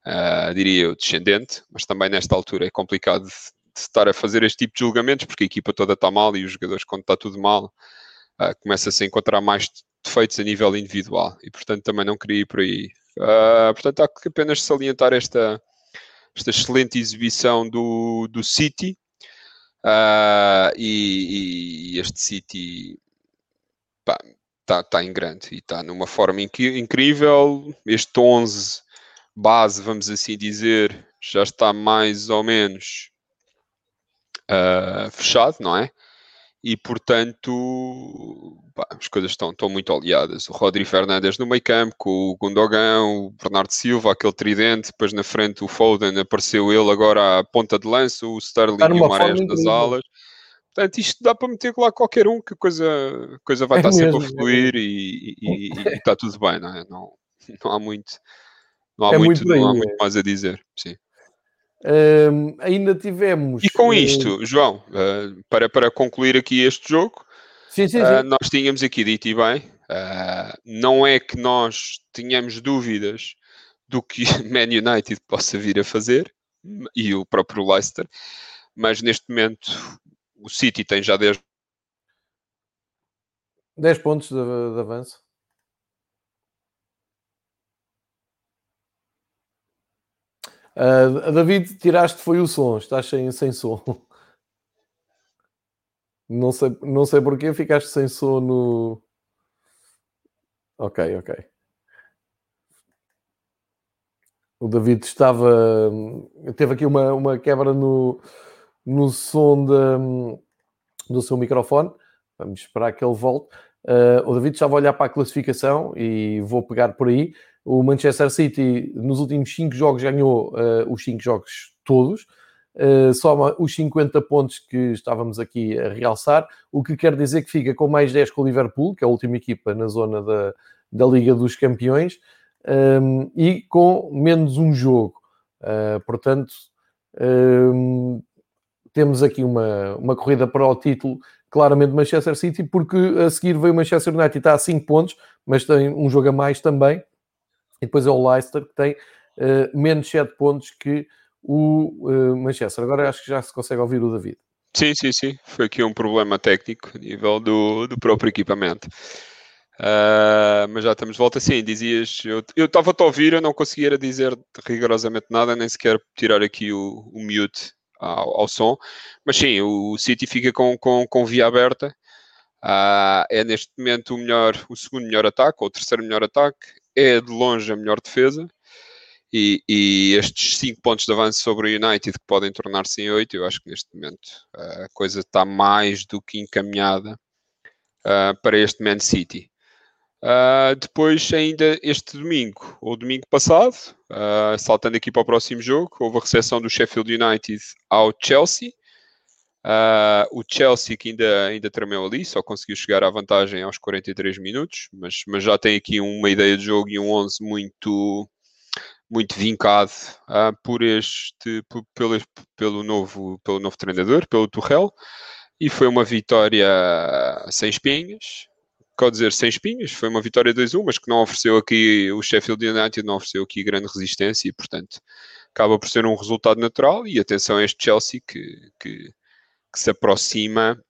ah, diria eu, descendente, mas também nesta altura é complicado de, de estar a fazer este tipo de julgamentos, porque a equipa toda está mal e os jogadores, quando está tudo mal, ah, começa-se a encontrar mais defeitos a nível individual e, portanto, também não queria ir por aí. Ah, portanto, há que apenas salientar esta, esta excelente exibição do, do City Ah, e, e este City está tá em grande e está numa forma incrível. Este 11 base, vamos assim dizer, já está mais ou menos ah, fechado, não é? E portanto, pá, as coisas estão, estão muito aliadas. O Rodri Fernandes no meio campo, com o Gundogan, o Bernardo Silva, aquele tridente, depois na frente o Foden, apareceu ele agora à ponta de lança, o Sterling e o forma nas alas. Portanto, isto dá para meter lá qualquer um, que a coisa, a coisa vai É estar sempre mesmo, a é fluir e, e- e- e está tudo bem, não é? Não, não há muito, não há É muito, muito por não há aí, muito é. mais a dizer. Sim. Hum, ainda tivemos. E com eh, isto, João, eh, para, para concluir aqui este jogo, Sim, sim, ah, sim. nós tínhamos aqui dito e bem, ah, não é que nós tenhamos dúvidas do que *laughs* Man United possa vir a fazer, e o próprio Leicester, mas neste momento o City tem já 10 10 pontos de, de avanço. Uh, David, tiraste foi o som, estás sem, sem som. Não sei, não sei porquê, ficaste sem som no. Ok, ok. O David estava. Teve aqui uma, uma quebra no, no som de, do seu microfone. Vamos esperar que ele volte. Uh, o David estava a olhar para a classificação e vou pegar por aí. O Manchester City, nos últimos 5 jogos, ganhou uh, os 5 jogos todos. Uh, soma os 50 pontos que estávamos aqui a realçar, o que quer dizer que fica com mais 10 com o Liverpool, que é a última equipa na zona da, da Liga dos Campeões, um, e com menos um jogo. Uh, portanto, um, temos aqui uma, uma corrida para o título, claramente Manchester City, porque a seguir veio o Manchester United, está a 5 pontos, mas tem um jogo a mais também, e depois é o Leicester que tem uh, menos 7 pontos que o uh, Manchester. Agora acho que já se consegue ouvir o David. Sim, sim, sim. Foi aqui um problema técnico a nível do, do próprio equipamento. Uh, mas já estamos de volta. Sim, dizias, eu estava-te a ouvir, eu não conseguia dizer rigorosamente nada, nem sequer tirar aqui o, o mute ao, ao, som. Mas sim, o City fica com, com, com via aberta. Uh, é neste momento o melhor, o segundo melhor ataque, ou o terceiro melhor ataque é de longe a melhor defesa. E, e estes 5 pontos de avanço sobre o United que podem tornar-se em 8, eu acho que neste momento a coisa está mais do que encaminhada uh, para este Man City. Uh, depois, ainda este domingo, ou domingo passado, uh, saltando aqui para o próximo jogo, houve a recepção do Sheffield United ao Chelsea. Uh, o Chelsea que ainda, ainda tremeu ali, só conseguiu chegar à vantagem aos 43 minutos, mas, mas já tem aqui uma ideia de jogo e um 11 muito, muito vincado uh, por este, por, pelo, pelo, novo, pelo novo treinador, pelo Tuchel, e foi uma vitória sem espinhas, quer dizer, sem espinhas, foi uma vitória 2-1, mas que não ofereceu aqui, o Sheffield United não ofereceu aqui grande resistência e, portanto, acaba por ser um resultado natural, e atenção a este Chelsea que, que que se aproxima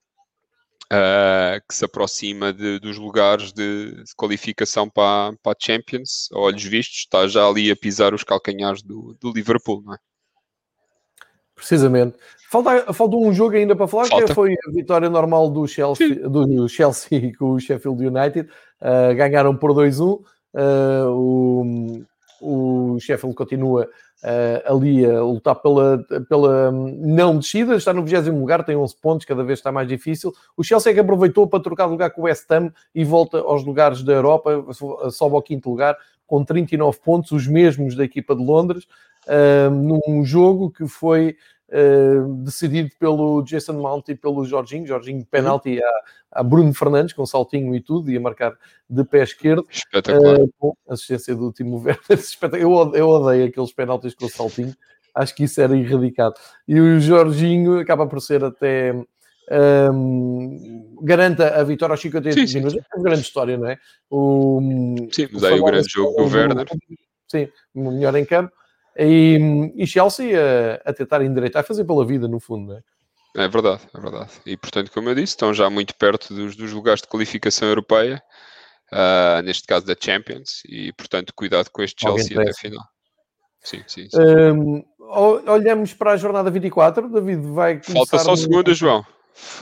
Uh, que se aproxima de, dos lugares de, de qualificação para, para a Champions, a olhos vistos, está já ali a pisar os calcanhares do, do Liverpool, não é? Precisamente. Falta, falta um jogo ainda para falar, falta. que foi a vitória normal do Chelsea, do Chelsea *laughs* com o Sheffield United. Uh, ganharam por 2-1. Uh, ah, o, o Sheffield continua uh, ali a lutar pela, pela não descida, está no 20 lugar, tem 11 pontos, cada vez está mais difícil. O Chelsea é que aproveitou para trocar de lugar com o West Ham e volta aos lugares da Europa, sobe ao quinto lugar com 39 pontos, os mesmos da equipa de Londres, num jogo que foi decidido pelo Jason Mount e pelo Jorginho, Jorginho penalti a, a, Bruno Fernandes, com saltinho e tudo, ia marcar de pé esquerdo, uh, com assistência do Timo Werner, *laughs* eu, eu odeio aqueles penaltis com saltinho, acho que isso era erradicado, e o Jorginho acaba por ser até... Um, garanta a vitória aos 58 minutos. É uma grande história, não é? O, sim, mas aí o grande jogo do Werner. Sim, o melhor em campo. E, e Chelsea a, a tentar endireitar, a fazer pela vida, no fundo, não é? É verdade, é verdade. E portanto, como eu disse, estão já muito perto dos, dos lugares de qualificação europeia, uh, neste caso da Champions, e portanto, cuidado com este Chelsea até a final. Sim, sim. sim. Um, olhamos para a jornada 24, David vai Falta só segunda, João.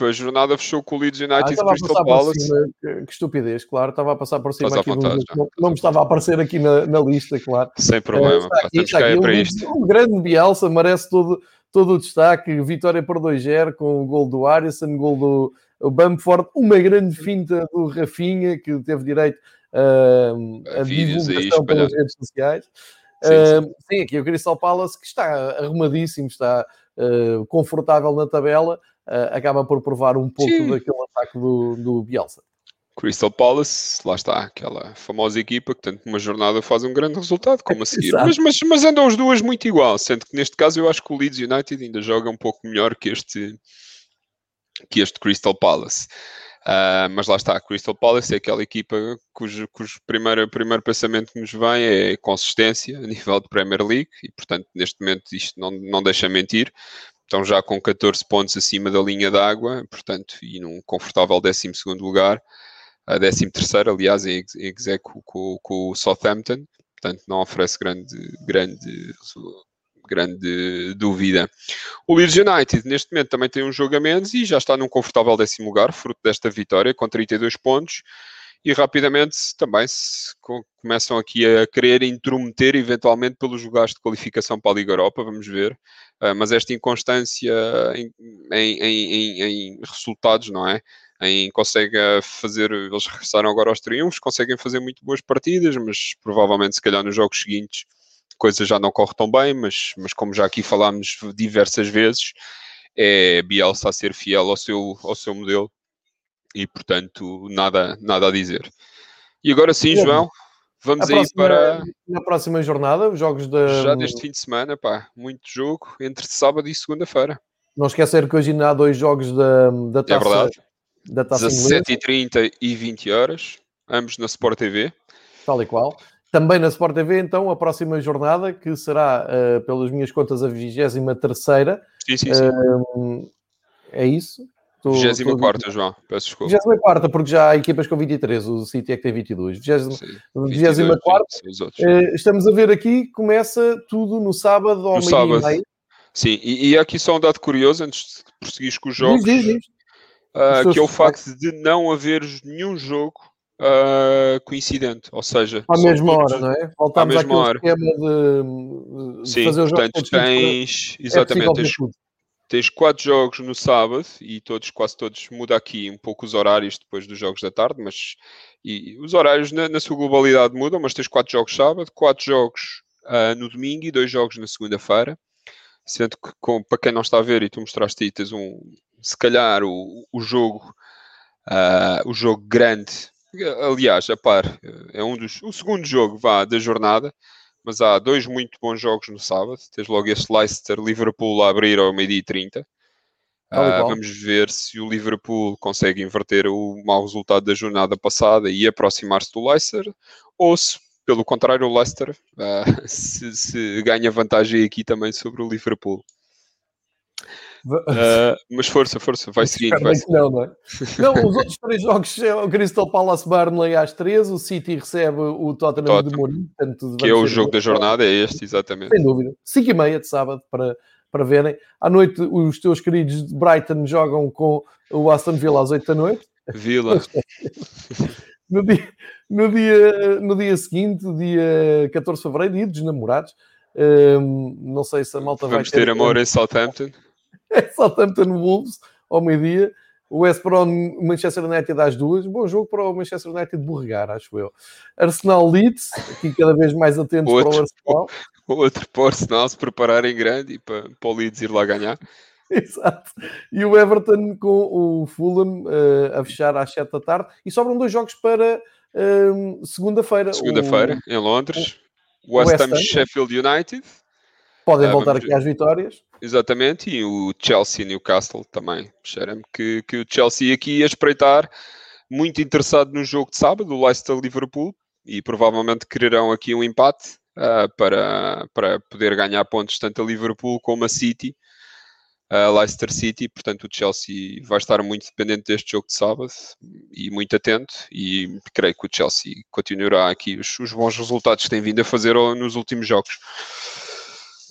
A jornada fechou com o Leeds United ah, Crystal Palace. Cima, que, que, estupidez, claro. Estava a passar por cima aqui. Vontade, não, não me estava a aparecer aqui na, na lista, claro. Sem problema. Uh, está aqui, está aqui, um, isto. um grande Bielsa, merece todo, todo o destaque. Vitória por 2-0 com o gol do Arison, gol do o Bamford, uma grande finta do Rafinha, que teve direito uh, a divulgação aí, pelas redes sociais. Sim, sim. Uh, sim, aqui o Crystal Palace, que está arrumadíssimo, está uh, confortável na tabela, acaba por provar um pouco Sim. daquele ataque do, do Bielsa. Crystal Palace, lá está, aquela famosa equipa que tanto numa jornada faz um grande resultado como a seguir. mas, mas, mas, andam as duas muito igual, sendo que neste caso eu acho que o Leeds United ainda joga um pouco melhor que este, que este Crystal Palace. Uh, mas lá está, Crystal Palace é aquela equipa cujo, cujo primeiro, primeiro pensamento que nos vem é consistência a nível de Premier League e, portanto, neste momento isto não, não deixa mentir estão já com 14 pontos acima da linha d'água, portanto, e num confortável 12 lugar, a 13 aliás, em execo com, com o Southampton, portanto, não oferece grande, grande, grande dúvida. O Leeds United, neste momento, também tem um jogo a menos e já está num confortável décimo lugar, fruto desta vitória, com 32 pontos e rapidamente também se começam aqui a querer intrometer eventualmente pelos lugares de qualificação para a Liga Europa, vamos ver. Uh, mas esta inconstância em, em, em, em, resultados, não é? Em consegue fazer, eles regressaram agora aos triunfos, conseguem fazer muito boas partidas, mas provavelmente se calhar nos jogos seguintes coisa já não corre tão bem, mas, mas como já aqui falámos diversas vezes, é Bielsa a ser fiel ao seu, ao seu modelo e portanto nada, nada a dizer. E agora sim, João, vamos aí para na próxima jornada, os jogos da já deste fim de semana, pá, muito jogo entre sábado e segunda-feira. Não esquecer que hoje ainda há dois jogos da, da taça. É verdade. Da taça 17h30 e 20 horas, ambos na Sport TV. Tal e qual. Também na Sport TV, então, a próxima jornada, que será, uh, pelas minhas contas, a 23 terceira. Sim, sim, sim. Uh, é isso? 24, João, peço desculpa. 24, porque já há equipas com 23, o City é que tem 22. 24, eh, estamos a ver aqui, começa tudo no sábado ao meio-dia Sim, e, e aqui só um dado curioso, antes de prosseguir com os jogos, diz, diz, diz. Uh, que é o facto de não haver nenhum jogo uh, coincidente, ou seja... À mesma hora, não é? Voltamos à mesma hora. esquema de, de Sim, fazer os portanto, jogos tens, é exatamente, tens, tens quatro jogos no sábado e todos, quase todos, muda aqui um pouco os horários depois dos jogos da tarde, mas e, os horários na, na, sua globalidade mudam, mas tens quatro jogos sábado, quatro jogos uh, no domingo e dois jogos na segunda-feira. Sendo que, com, para quem não está a ver, e tu mostraste aí, tens um, se calhar o, o jogo, uh, o jogo grande, aliás, a par, é um dos, o segundo jogo vá, da jornada, mas há dois muito bons jogos no sábado. Tens logo este Leicester-Liverpool a abrir ao meio-dia e 30. Uh, vamos ver se o Liverpool consegue inverter o mau resultado da jornada passada e aproximar-se do Leicester, ou se, pelo contrário, o Leicester uh, *laughs* se, se, ganha vantagem aqui também sobre o Liverpool. Uh, mas força, força, vai seguindo. Vai seguindo. Não, não, é? não, os outros três jogos é o Crystal Palace Burnley às 13, o City recebe o Tottenham, Tottenham de Mourinho. Que é o jogo da jornada, é este, exatamente. Sem dúvida. 5 e meia de sábado para, para verem. À noite, os teus queridos de Brighton jogam com o Aston Villa às 8 da noite. Vila. *laughs* no, dia, no, dia, no dia seguinte, dia 14 de fevereiro, dia dos namorados. Um, não sei se a malta Vamos vai ter amor em Southampton. É Southampton Wolves ao meio-dia. O West Brom Manchester United às duas. Bom jogo para o Manchester United borregar, acho eu. Arsenal Leeds, aqui cada vez mais atentos outro, para o Arsenal. *laughs* Outro para o Arsenal se preparar em grande e para, para o Leeds ir lá ganhar. *laughs* Exato. E o Everton com o Fulham uh, a fechar às 7 da tarde. E sobram dois jogos para uh, segunda-feira. Segunda-feira, em Londres. O West Ham Sheffield United Podem ah, voltar aqui ver. às vitórias. Exatamente, e o Chelsea e Newcastle também. Cheira-me que, que o Chelsea aqui ia espreitar, muito interessado no jogo de sábado, o Leicester-Liverpool, e provavelmente quererão aqui um empate uh, para, para poder ganhar pontos tanto a Liverpool como a City, a Leicester City, portanto o Chelsea vai estar muito dependente deste jogo de sábado e muito atento e creio que o Chelsea continuará aqui os, os bons resultados que tem vindo a fazer nos últimos jogos.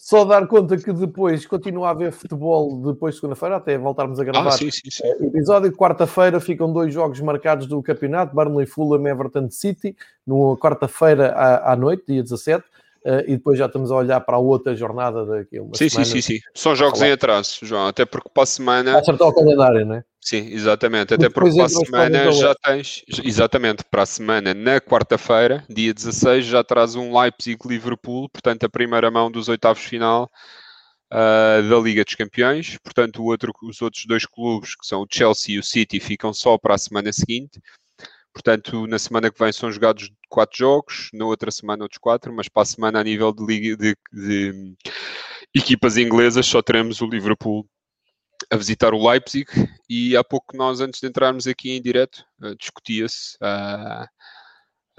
Só dar conta que depois continua a haver futebol depois de segunda-feira, até voltarmos a ah, gravar. Ah, sim, sim, sim. Eh, episódio quarta-feira ficam dois jogos marcados do campeonato: Burnley Fulham Everton City, no quarta-feira à, à noite, dia 17. Uh, e depois já estamos a olhar para a outra jornada daqui sim, semana. Sim, sim, sim. São jogos em atraso, João, até porque para a semana... Acertar o calendário, não é? Sim, exatamente, até porque para a semana já tens, exatamente, para a semana, na quarta-feira, dia 16, já traz um Leipzig-Liverpool, portanto a primeira mão dos oitavos final uh, da Liga dos Campeões, portanto outro, os outros dois clubes, que são o Chelsea e o City, ficam só para a semana seguinte, Portanto, na semana que vem são jogados quatro jogos, na outra semana outros quatro, mas para a semana a nível de, liga, de, de equipas inglesas só teremos o Liverpool a visitar o Leipzig e há pouco nós, antes de entrarmos aqui em direto, uh, discutia-se uh,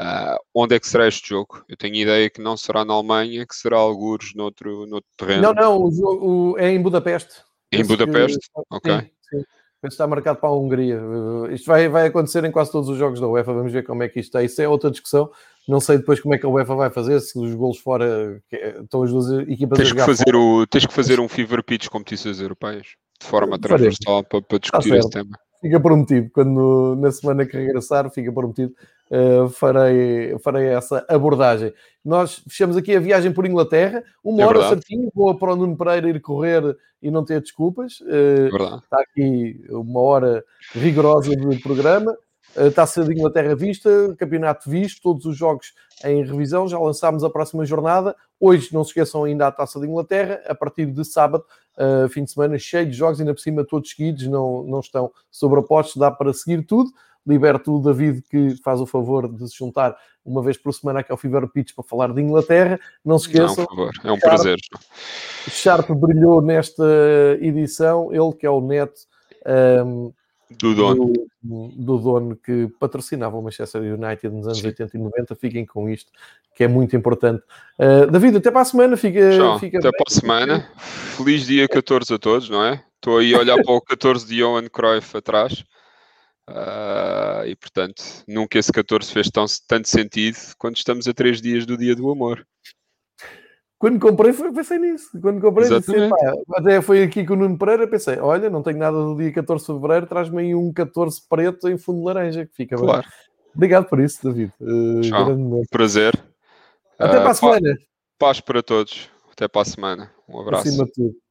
uh, onde é que será este jogo. Eu tenho ideia que não será na Alemanha, que será alguns noutro, noutro terreno. Não, não, o jogo é em Budapeste. Em Budapeste? Que, ok. Sim, sim. está marcado para a Hungria. Isto vai, vai acontecer em quase todos os jogos da UEFA. Vamos ver como é que isto está. Isso é outra discussão. Não sei depois como é que a UEFA vai fazer, se os golos fora estão as duas equipas tens a jogar que fazer o Tens que fazer um fever pitch competições europeias, de forma transversal, para, para discutir esse tema. Fica prometido, quando na semana que regressar, fica prometido, uh, farei, farei essa abordagem. Nós fechamos aqui a viagem por Inglaterra, uma é hora verdade. certinho, boa para o Nuno Pereira ir correr e não ter desculpas. Uh, é está aqui uma hora rigorosa do programa. Taça de Inglaterra vista, campeonato visto, todos os jogos em revisão. Já lançámos a próxima jornada. Hoje, não se esqueçam ainda a Taça de Inglaterra, a partir de sábado, uh, fim de semana cheio de jogos, ainda por cima todos seguidos, não, não estão sobre apostos, dá para seguir tudo. Liberto o David que faz o favor de se juntar uma vez por semana aqui ao Fever Pitch para falar de Inglaterra. Não se esqueçam. Não, por favor. É um Sharp, prazer. Sharp brilhou nesta edição, ele que é o neto. Um, do dono. Do, do, dono que patrocinava o Manchester United nos anos Sim. 80 e 90. Fiquem com isto, que é muito importante. Uh, David, até para a semana. Fica, Tchau, fica até bem. para a semana. Feliz dia 14 a todos, não é? Estou aí a olhar para o 14 de Johan Cruyff atrás. Uh, e portanto, nunca esse 14 fez tão, tanto sentido quando estamos a três dias do dia do amor. Quando comprei, foi, pensei nisso. Quando comprei, disse, até foi aqui com o Nuno Pereira. Pensei, olha, não tenho nada do dia 14 de fevereiro, traz-me aí um 14 preto em fundo laranja, que fica claro. bem. Obrigado por isso, David. Uh, Prazer. Até uh, para a semana. Paz para todos. Até para a semana. Um abraço. Acima de tudo.